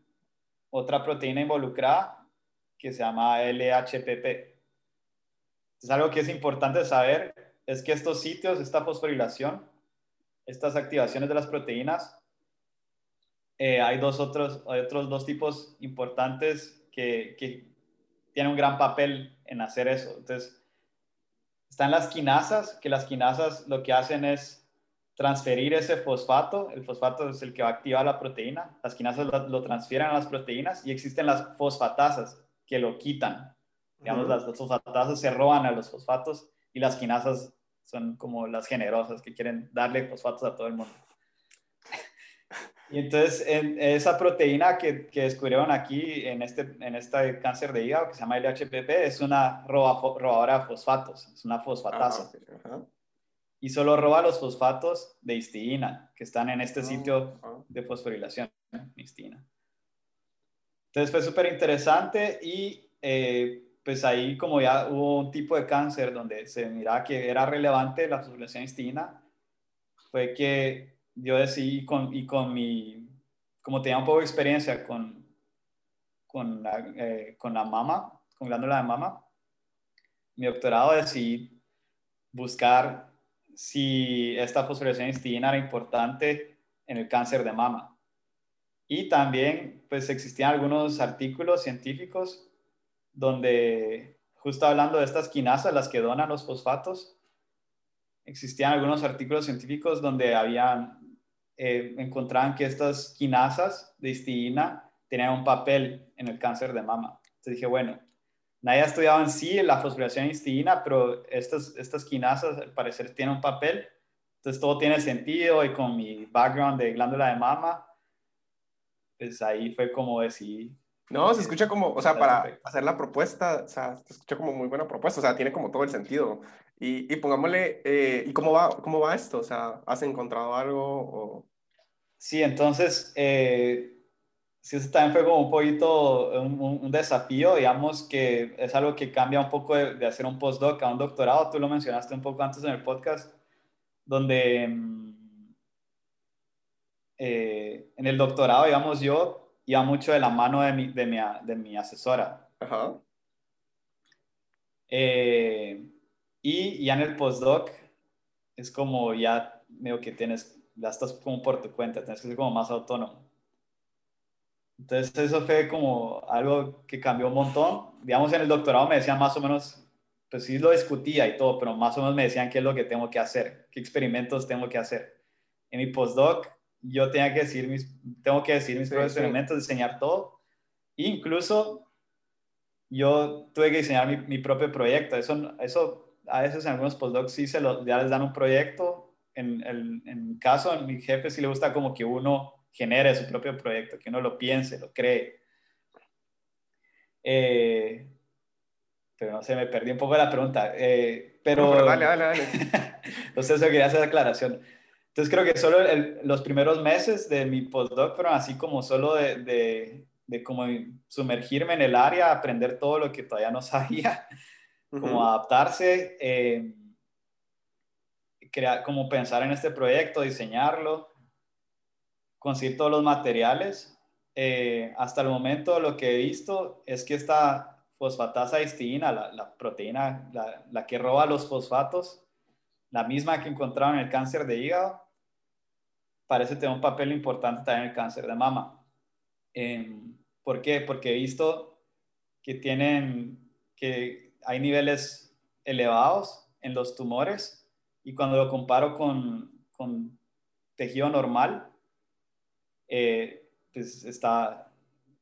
otra proteína involucrada que se llama LHPP, entonces, algo que es importante saber es que estos sitios, esta fosforilación, estas activaciones de las proteínas, eh, hay, dos otros, hay otros dos tipos importantes que, que tienen un gran papel en hacer eso. Entonces, están las quinasas, que las quinasas lo que hacen es transferir ese fosfato, el fosfato es el que va a activar la proteína, las quinasas lo, lo transfieren a las proteínas y existen las fosfatasas que lo quitan. Digamos, las, fosfatasas se roban a los fosfatos y las quinasas son como las generosas que quieren darle fosfatos a todo el mundo. Y entonces, en esa proteína que, que, descubrieron aquí en este, en este cáncer de hígado, que se llama LHPP, es una robadora de fosfatos, es una fosfatasa. y solo roba los fosfatos de histidina que están en este Ah, sitio ah. de fosforilación, histidina. Entonces fue súper interesante y eh, pues ahí como ya hubo un tipo de cáncer donde se miraba que era relevante la fosforilación histidina, fue que yo decidí con, y con mi, como tenía un poco de experiencia con, con, la, eh, con la mama, con glándula de mama, mi doctorado decidí buscar si esta fosforilación histidina era importante en el cáncer de mama. Y también, pues existían algunos artículos científicos donde, justo hablando de estas quinasas, las que donan los fosfatos, existían algunos artículos científicos donde habían, eh, encontraban que estas quinasas de histidina tenían un papel en el cáncer de mama. Entonces dije, bueno, nadie ha estudiado en sí la fosforilación histidina, pero estas, estas quinasas al parecer tienen un papel. Entonces todo tiene sentido y con mi background de glándula de mama, pues ahí fue como decidí. No, se escucha como, o sea, para hacer la propuesta, o sea, se escucha como muy buena propuesta, o sea, tiene como todo el sentido. Y, y pongámosle, eh, ¿y cómo va, cómo va esto? O sea, ¿has encontrado algo? O... Sí, entonces, eh, sí, eso también fue como un poquito un, un- un desafío, digamos que es algo que cambia un poco de, de hacer un postdoc a un doctorado, tú lo mencionaste un poco antes en el podcast, donde mm, eh, en el doctorado, digamos, yo iba mucho de la mano de mi, de mi, de mi asesora. Ajá. Eh, y ya en el postdoc es como ya medio que tienes, ya estás como por tu cuenta, tienes que ser como más autónomo. Entonces eso fue como algo que cambió un montón. Digamos, en el doctorado me decían más o menos, pues sí lo discutía y todo, pero más o menos me decían qué es lo que tengo que hacer, qué experimentos tengo que hacer. En mi postdoc yo tenía que decir mis, tengo que decir mis Sí, propios sí. experimentos, diseñar todo. Incluso yo tuve que diseñar mi, mi propio proyecto. Eso, eso a veces en algunos postdocs sí se lo, ya les dan un proyecto. En, el, en mi caso, a mi jefe sí le gusta como que uno genere su propio proyecto, que uno lo piense, lo cree. Eh, pero no sé, me perdí un poco de la pregunta. Eh, pero, No, pero dale, dale, dale. Entonces, eso quería hacer aclaración. Entonces, creo que solo el- los primeros meses de mi postdoc fueron así como solo de, de, de como sumergirme en el área, aprender todo lo que todavía no sabía, como Ujú. adaptarse, eh, crear, como pensar en este proyecto, diseñarlo, conseguir todos los materiales. Eh, hasta el momento lo que he visto es que esta fosfatasa histidina, la, la proteína, la, la que roba los fosfatos, la misma que encontraron en el cáncer de hígado, parece tener un papel importante también en el cáncer de mama. Eh, ¿Por qué? Porque he visto que tienen, que hay niveles elevados en los tumores y cuando lo comparo con, con tejido normal, eh, pues está,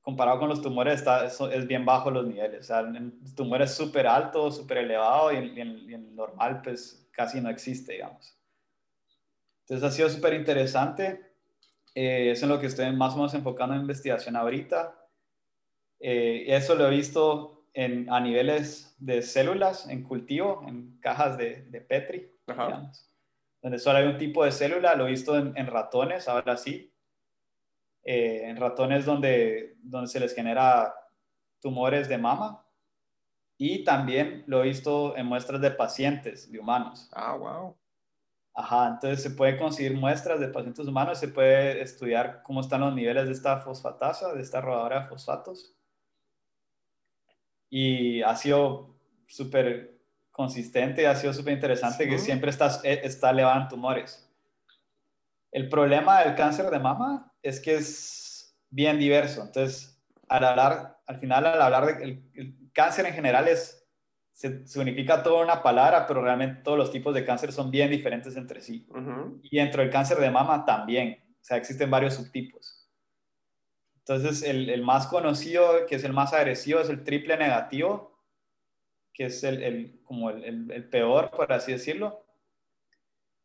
comparado con los tumores, está, es, es bien bajo los niveles. O sea, en tumores súper alto, súper elevado y en, y en- y en normal, pues casi no existe, digamos. Entonces ha sido súper interesante. Eh, es en lo que estoy más o menos enfocando en investigación ahorita. Eh, eso lo he visto en, a niveles de células en cultivo, en cajas de, de Petri, Ajá. digamos, donde solo hay un tipo de célula. Lo he visto en, en ratones, ahora sí. Eh, en ratones donde, donde se les genera tumores de mama. Y también lo he visto en muestras de pacientes, de humanos. Ah, wow. Ajá, entonces se puede conseguir muestras de pacientes humanos, se puede estudiar cómo están los niveles de esta fosfatasa, de esta rodadora de fosfatos. Y ha sido súper consistente, ha sido súper interesante que siempre está, eh, está elevada en tumores. El problema del cáncer de mama es que es bien diverso. Entonces, al hablar, al final, al hablar de el, el cáncer en general es se, se unifica toda una palabra, pero realmente todos los tipos de cáncer son bien diferentes entre sí. Y dentro del cáncer de mama también. O sea, existen varios subtipos. Entonces, el, el más conocido, que es el más agresivo, es el triple negativo, que es el, el- como el, el- peor, por así decirlo.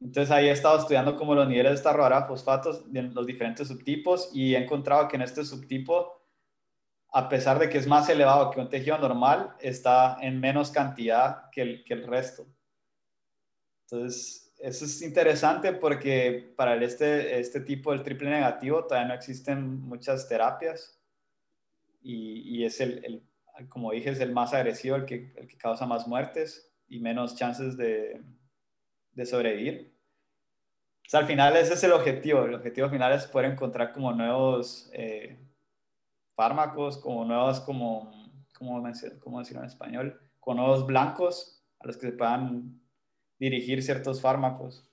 Entonces, ahí he estado estudiando como los niveles de esta de fosfatos en los diferentes subtipos y he encontrado que en este subtipo a pesar de que es más elevado que un tejido normal, está en menos cantidad que el, que el resto. Entonces, eso es interesante porque para este, este tipo del triple negativo todavía no existen muchas terapias y, y es el, el, como dije, es el más agresivo, el que, el que causa más muertes y menos chances de, de sobrevivir. O al final ese es el objetivo. El objetivo final es poder encontrar como nuevos eh, fármacos, como nuevos, como, como, ¿cómo decirlo en español? Con nuevos blancos a los que se puedan dirigir ciertos fármacos.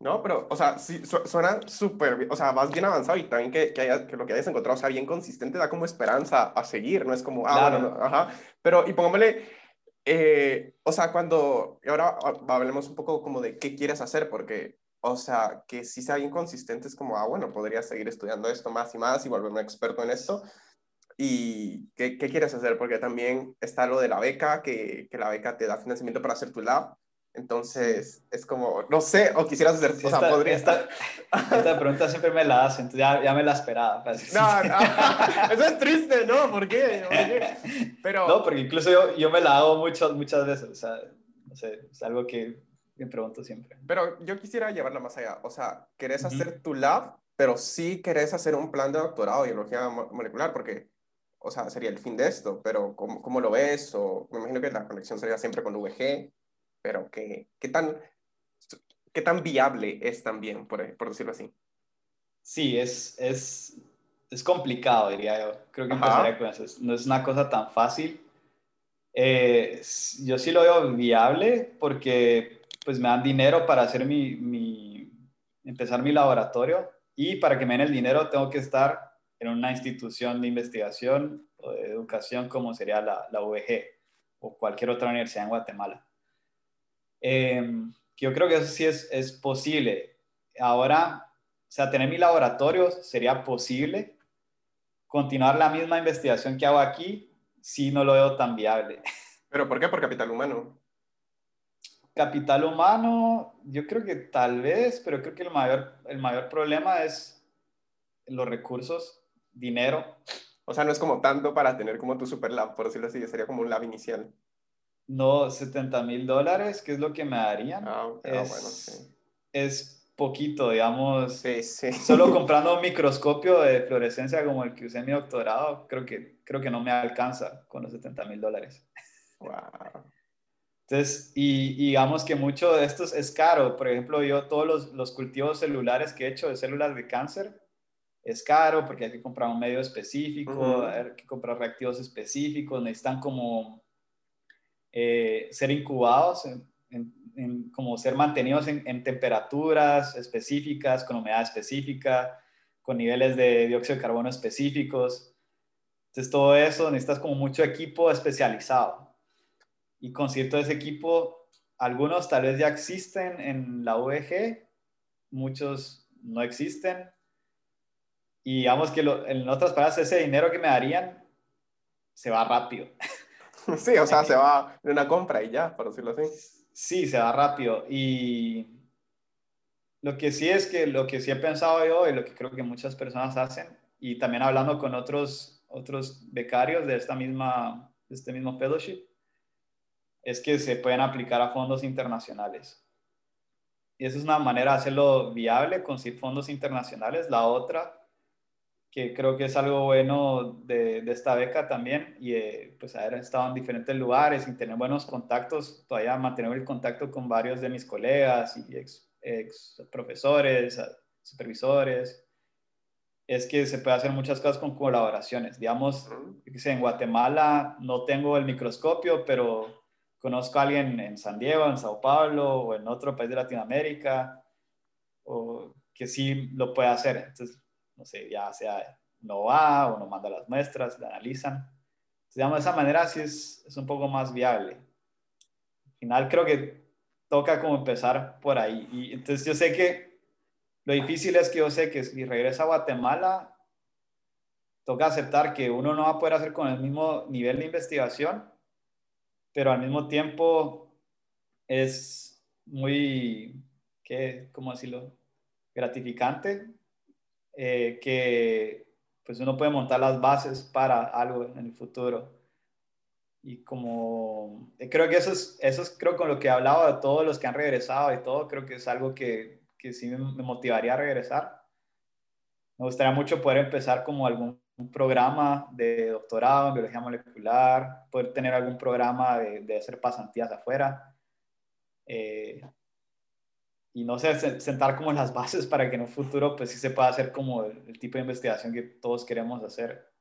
No, pero, o sea, sí, suena súper bien, o sea, vas bien avanzado y también que, que, haya, que, lo que hayas encontrado sea bien consistente da como esperanza a seguir, no es como, ah, bueno, ajá, pero, y pongámosle, eh, o sea, cuando, y ahora hablemos un poco como de qué quieres hacer, porque, o sea, que si sea bien consistente es como, ah, bueno, podría seguir estudiando esto más y más y volverme experto en esto, y qué, qué quieres hacer, porque también está lo de la beca, que, que la beca te da financiamiento para hacer tu lab, entonces, es como, no sé, o quisieras hacer, o sea, podría... Esta, esta, pregunta siempre me la hacen, ya, ya me la esperaba. No, no, eso es triste, ¿no? ¿Por qué? ¿Por qué? Pero... No, porque incluso yo, yo me la hago muchas, muchas veces, o sea, no sé, es algo que me pregunto siempre. Pero yo quisiera llevarla más allá, o sea, querés hacer tu lab, pero sí querés hacer un plan de doctorado en biología molecular, porque, o sea, sería el fin de esto, pero ¿cómo, cómo lo ves? O me imagino que la conexión sería siempre con VG pero ¿qué, qué, tan, qué tan viable es también, por, por decirlo así? Sí, es, es, es complicado, diría yo. Creo que empezaría con eso. No es una cosa tan fácil. Eh, yo sí lo veo viable porque pues me dan dinero para hacer mi, mi, empezar mi laboratorio y para que me den el dinero tengo que estar en una institución de investigación o de educación como sería la, la UVG o cualquier otra universidad en Guatemala. Em, yo creo que eso sí es, es posible. Ahora, o sea, tener mi laboratorio sería posible. Continuar la misma investigación que hago aquí, sí no lo veo tan viable. ¿Pero por qué? Por capital humano. Capital humano, yo creo que tal vez, pero creo que el mayor, el mayor problema es los recursos, dinero. O sea, no es como tanto para tener como tu super lab, por decirlo así, sería como un lab inicial. No, 70 mil dólares, que es lo que me darían. Ah, ah, es, bueno, sí. Es poquito, digamos. Sí, sí. Solo comprando un microscopio de fluorescencia como el que usé en mi doctorado, creo que, creo que no me alcanza con los 70 mil dólares. Wow. Entonces, y, digamos que mucho de esto es caro. Por ejemplo, yo todos los, los, cultivos celulares que he hecho de células de cáncer es caro porque hay que comprar un medio específico, hay que comprar reactivos específicos, necesitan como eh, ser incubados, en, como ser mantenidos en, temperaturas específicas, con humedad específica, con niveles de dióxido de carbono específicos. Entonces todo eso necesitas como mucho equipo especializado. Y con cierto ese equipo, algunos tal vez ya existen en la UEG, muchos no existen. Y digamos que en otras palabras, ese dinero que me darían se va rápido. Sí, o sea, se va de una compra y ya, por decirlo así. Sí, se va rápido. Y lo que sí es que lo que sí he pensado yo y lo que creo que muchas personas hacen, y también hablando con otros, otros becarios de, esta misma, de este mismo fellowship, es que se pueden aplicar a fondos internacionales. Y esa es una manera de hacerlo viable, conseguir fondos internacionales. La otra que creo que es algo bueno de, de esta beca también y pues haber estado en diferentes lugares y tener buenos contactos, todavía mantener el contacto con varios de mis colegas y ex, ex profesores, supervisores, es que se puede hacer muchas cosas con colaboraciones. Digamos, en Guatemala no tengo el microscopio, pero conozco a alguien en San Diego, en Sao Paulo o en otro país de Latinoamérica o que sí lo puede hacer. Entonces, no sé, ya sea no va o no manda las muestras, la analizan. Digamos, de esa manera sí es, es un poco más viable. Al final creo que toca como empezar por ahí. Y entonces yo sé que lo difícil es que yo sé que si regresa a Guatemala, toca aceptar que uno no va a poder hacer con el mismo nivel de investigación, pero al mismo tiempo es muy, ¿qué, ¿cómo decirlo? Gratificante eh, que pues uno puede montar las bases para algo en el futuro. y como eh, creo que eso es, eso es creo con lo que he hablado de todos los que han regresado y todo, creo que es algo que, que sí me, motivaría a regresar. Me gustaría mucho poder empezar como algún programa de doctorado en biología molecular, poder tener algún programa de, de hacer pasantías afuera. Eh, y no sé, sentar como las bases para que en un futuro pues sí se pueda hacer como el, el tipo de investigación que todos queremos hacer.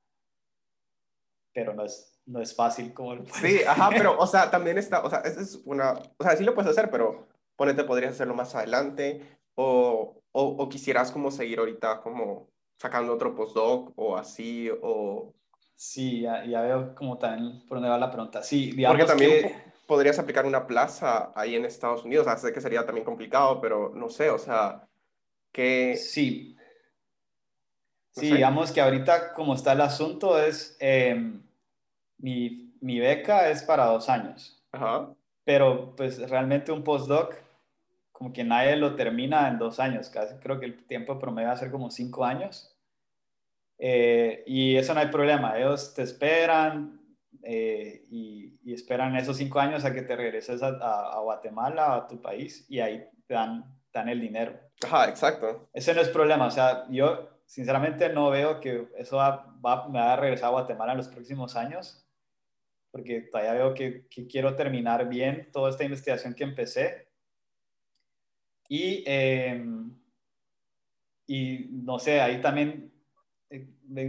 Pero no es, no es fácil como Sí, ajá, pero, o sea, también está, o sea, es una, o sea, sí lo puedes hacer, pero ponete, podrías hacerlo más adelante, o, o, o quisieras como seguir ahorita como sacando otro postdoc, o así, o... Sí, ya, ya veo como también por dónde va la pregunta. Sí, digamos Porque también podrías aplicar una plaza ahí en Estados Unidos, o sea, sé que sería también complicado, pero no sé, o sea, que... Sí. sí, digamos que ahorita como está el asunto es... Eh, mi, mi beca es para dos años. Ajá. Pero pues realmente un postdoc, como que nadie lo termina en dos años, casi creo que el tiempo promedio va a ser como cinco años. Eh, y eso no hay problema, ellos te esperan eh, y, y, esperan esos cinco años a que te regreses a, a, Guatemala, a tu país, y ahí te dan, dan el dinero. Ajá, exacto. Ese no es problema, o sea, yo sinceramente no veo que eso va, va, me va a regresar a Guatemala en los próximos años porque todavía veo que, quiero terminar bien toda esta investigación que empecé. Y, em, y no sé, ahí también eh,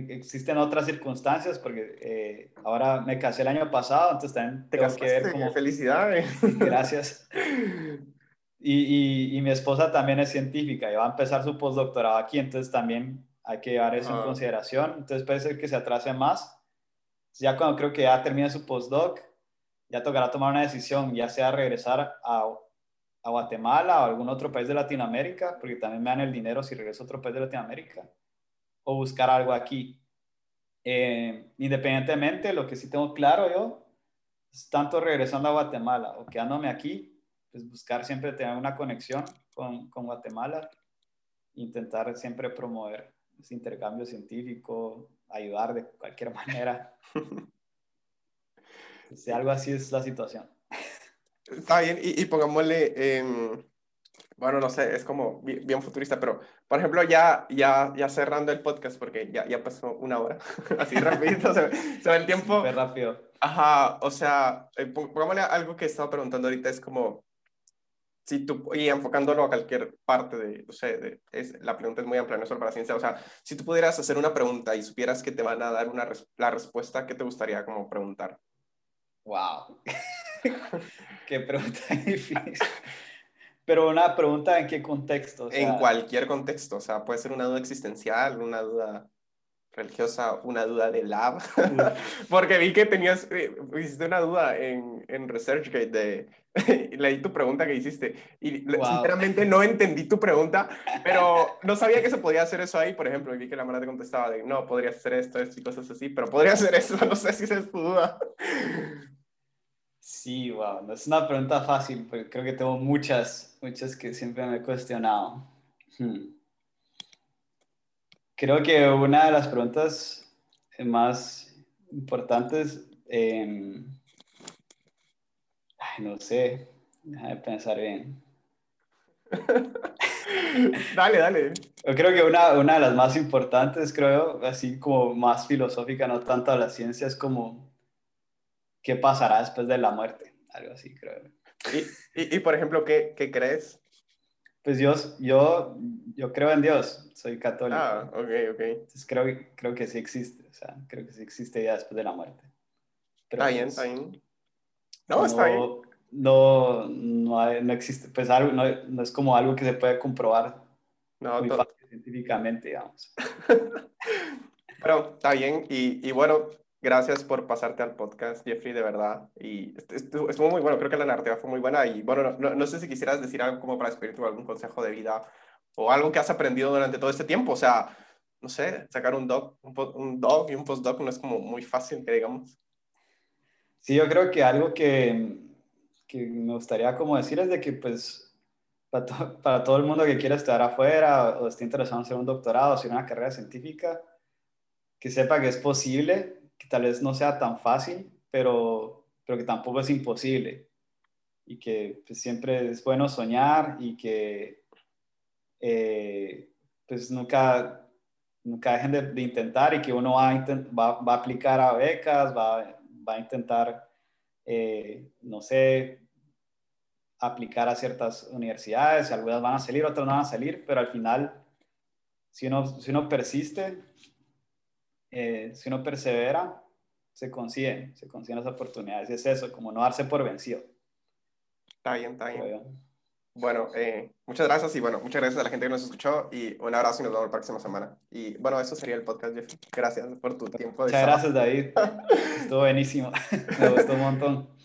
existen otras circunstancias, porque eh, ahora me casé el año pasado, entonces también tengo que ver como... Felicidades. Gracias. Y, y, mi esposa también es científica y va a empezar su postdoctorado aquí, entonces también hay que llevar eso en consideración. Entonces puede ser que se atrase más ya cuando creo que ya termine su postdoc, ya tocará tomar una decisión, ya sea regresar a, a, Guatemala o a algún otro país de Latinoamérica, porque también me dan el dinero si regreso a otro país de Latinoamérica, o buscar algo aquí. Eh, independientemente, lo que sí tengo claro yo, es tanto regresando a Guatemala o quedándome aquí, pues buscar siempre tener una conexión con, con Guatemala, intentar siempre promover ese intercambio científico, ayudar de cualquier manera. si algo así es la situación. Está bien, y, y pongámosle, bueno, no sé, es como bien, futurista, pero por ejemplo, ya, ya, ya cerrando el podcast, porque ya, ya pasó una hora, así rapidito, se, se va el tiempo. Súper rápido. Ajá, o sea, eh, pongámosle algo que estaba preguntando ahorita, es como, si tú, y enfocándolo a cualquier parte de, no sé, de, es, la pregunta es muy amplia, no solo para ciencia, o sea, si tú pudieras hacer una pregunta y supieras que te van a dar una la respuesta, ¿qué te gustaría como preguntar? Wow, qué pregunta difícil. Pero una pregunta en qué contexto? en cualquier contexto, o sea, puede ser una duda existencial, una duda religiosa, una duda de lab, porque vi que tenías, eh, hiciste una duda en, en ResearchGate de, leí tu pregunta que hiciste y sinceramente no entendí tu pregunta, pero no sabía que se podía hacer eso ahí, por ejemplo, y vi que la manera te contestaba de, no, podría hacer esto, esto y cosas así, pero podría hacer eso, no sé si esa es tu duda. Sí, wow, no es una pregunta fácil, porque creo que tengo muchas, muchas que siempre me he cuestionado. Hmm creo que una de las preguntas más importantes, eh, no sé, déjame pensar bien. dale, dale. Yo creo que una, una de las más importantes, creo, así como más filosófica, no tanto a la ciencia, es como, ¿qué pasará después de la muerte? Algo así, creo. Y, y, y por ejemplo, ¿qué, ¿qué crees? Pues yo, yo, yo creo en Dios, soy católico. Ah, ok, ok. Entonces creo, creo que sí existe, o sea, creo que sí existe ya después de la muerte. está bien, está bien. No, está bien. No, no, no, existe, pues algo, no, no, es como algo que se puede comprobar no, muy fácil científicamente, digamos. Pero está bien, y, y bueno, Gracias por pasarte al podcast, Jeffrey, de verdad. Y estuvo, muy bueno, creo que la narrativa fue muy buena. Y bueno, no, no sé si quisieras decir algo como para despedirte algún consejo de vida o algo que has aprendido durante todo este tiempo. O sea, no sé, sacar un doc, un, un doc y un postdoc no es como muy fácil, que digamos. Sí, yo creo que algo que, que me gustaría como decir es de que pues para, para, todo el mundo que quiera estudiar afuera o esté interesado en hacer un doctorado o hacer una carrera científica, que sepa que es posible que tal vez no sea tan fácil, pero pero que tampoco es imposible. Y que pues, siempre es bueno soñar y que eh, pues nunca, nunca dejen de, intentar y que uno va a, va, va a, aplicar a becas, va, va a intentar, eh, no sé, aplicar a ciertas universidades, algunas van a salir, otras no van a salir, pero al final, si uno, si uno persiste, eh, si uno persevera, se consiguen, se consiguen las oportunidades. Y es eso, como no darse por vencido. Está bien, está bien. Bueno, eh, muchas gracias y bueno, muchas gracias a la gente que nos escuchó y un abrazo y nos vemos la próxima semana. Y bueno, eso sería el podcast, Jeff. Gracias por tu tiempo. muchas gracias, David. Estuvo buenísimo. Me gustó un montón.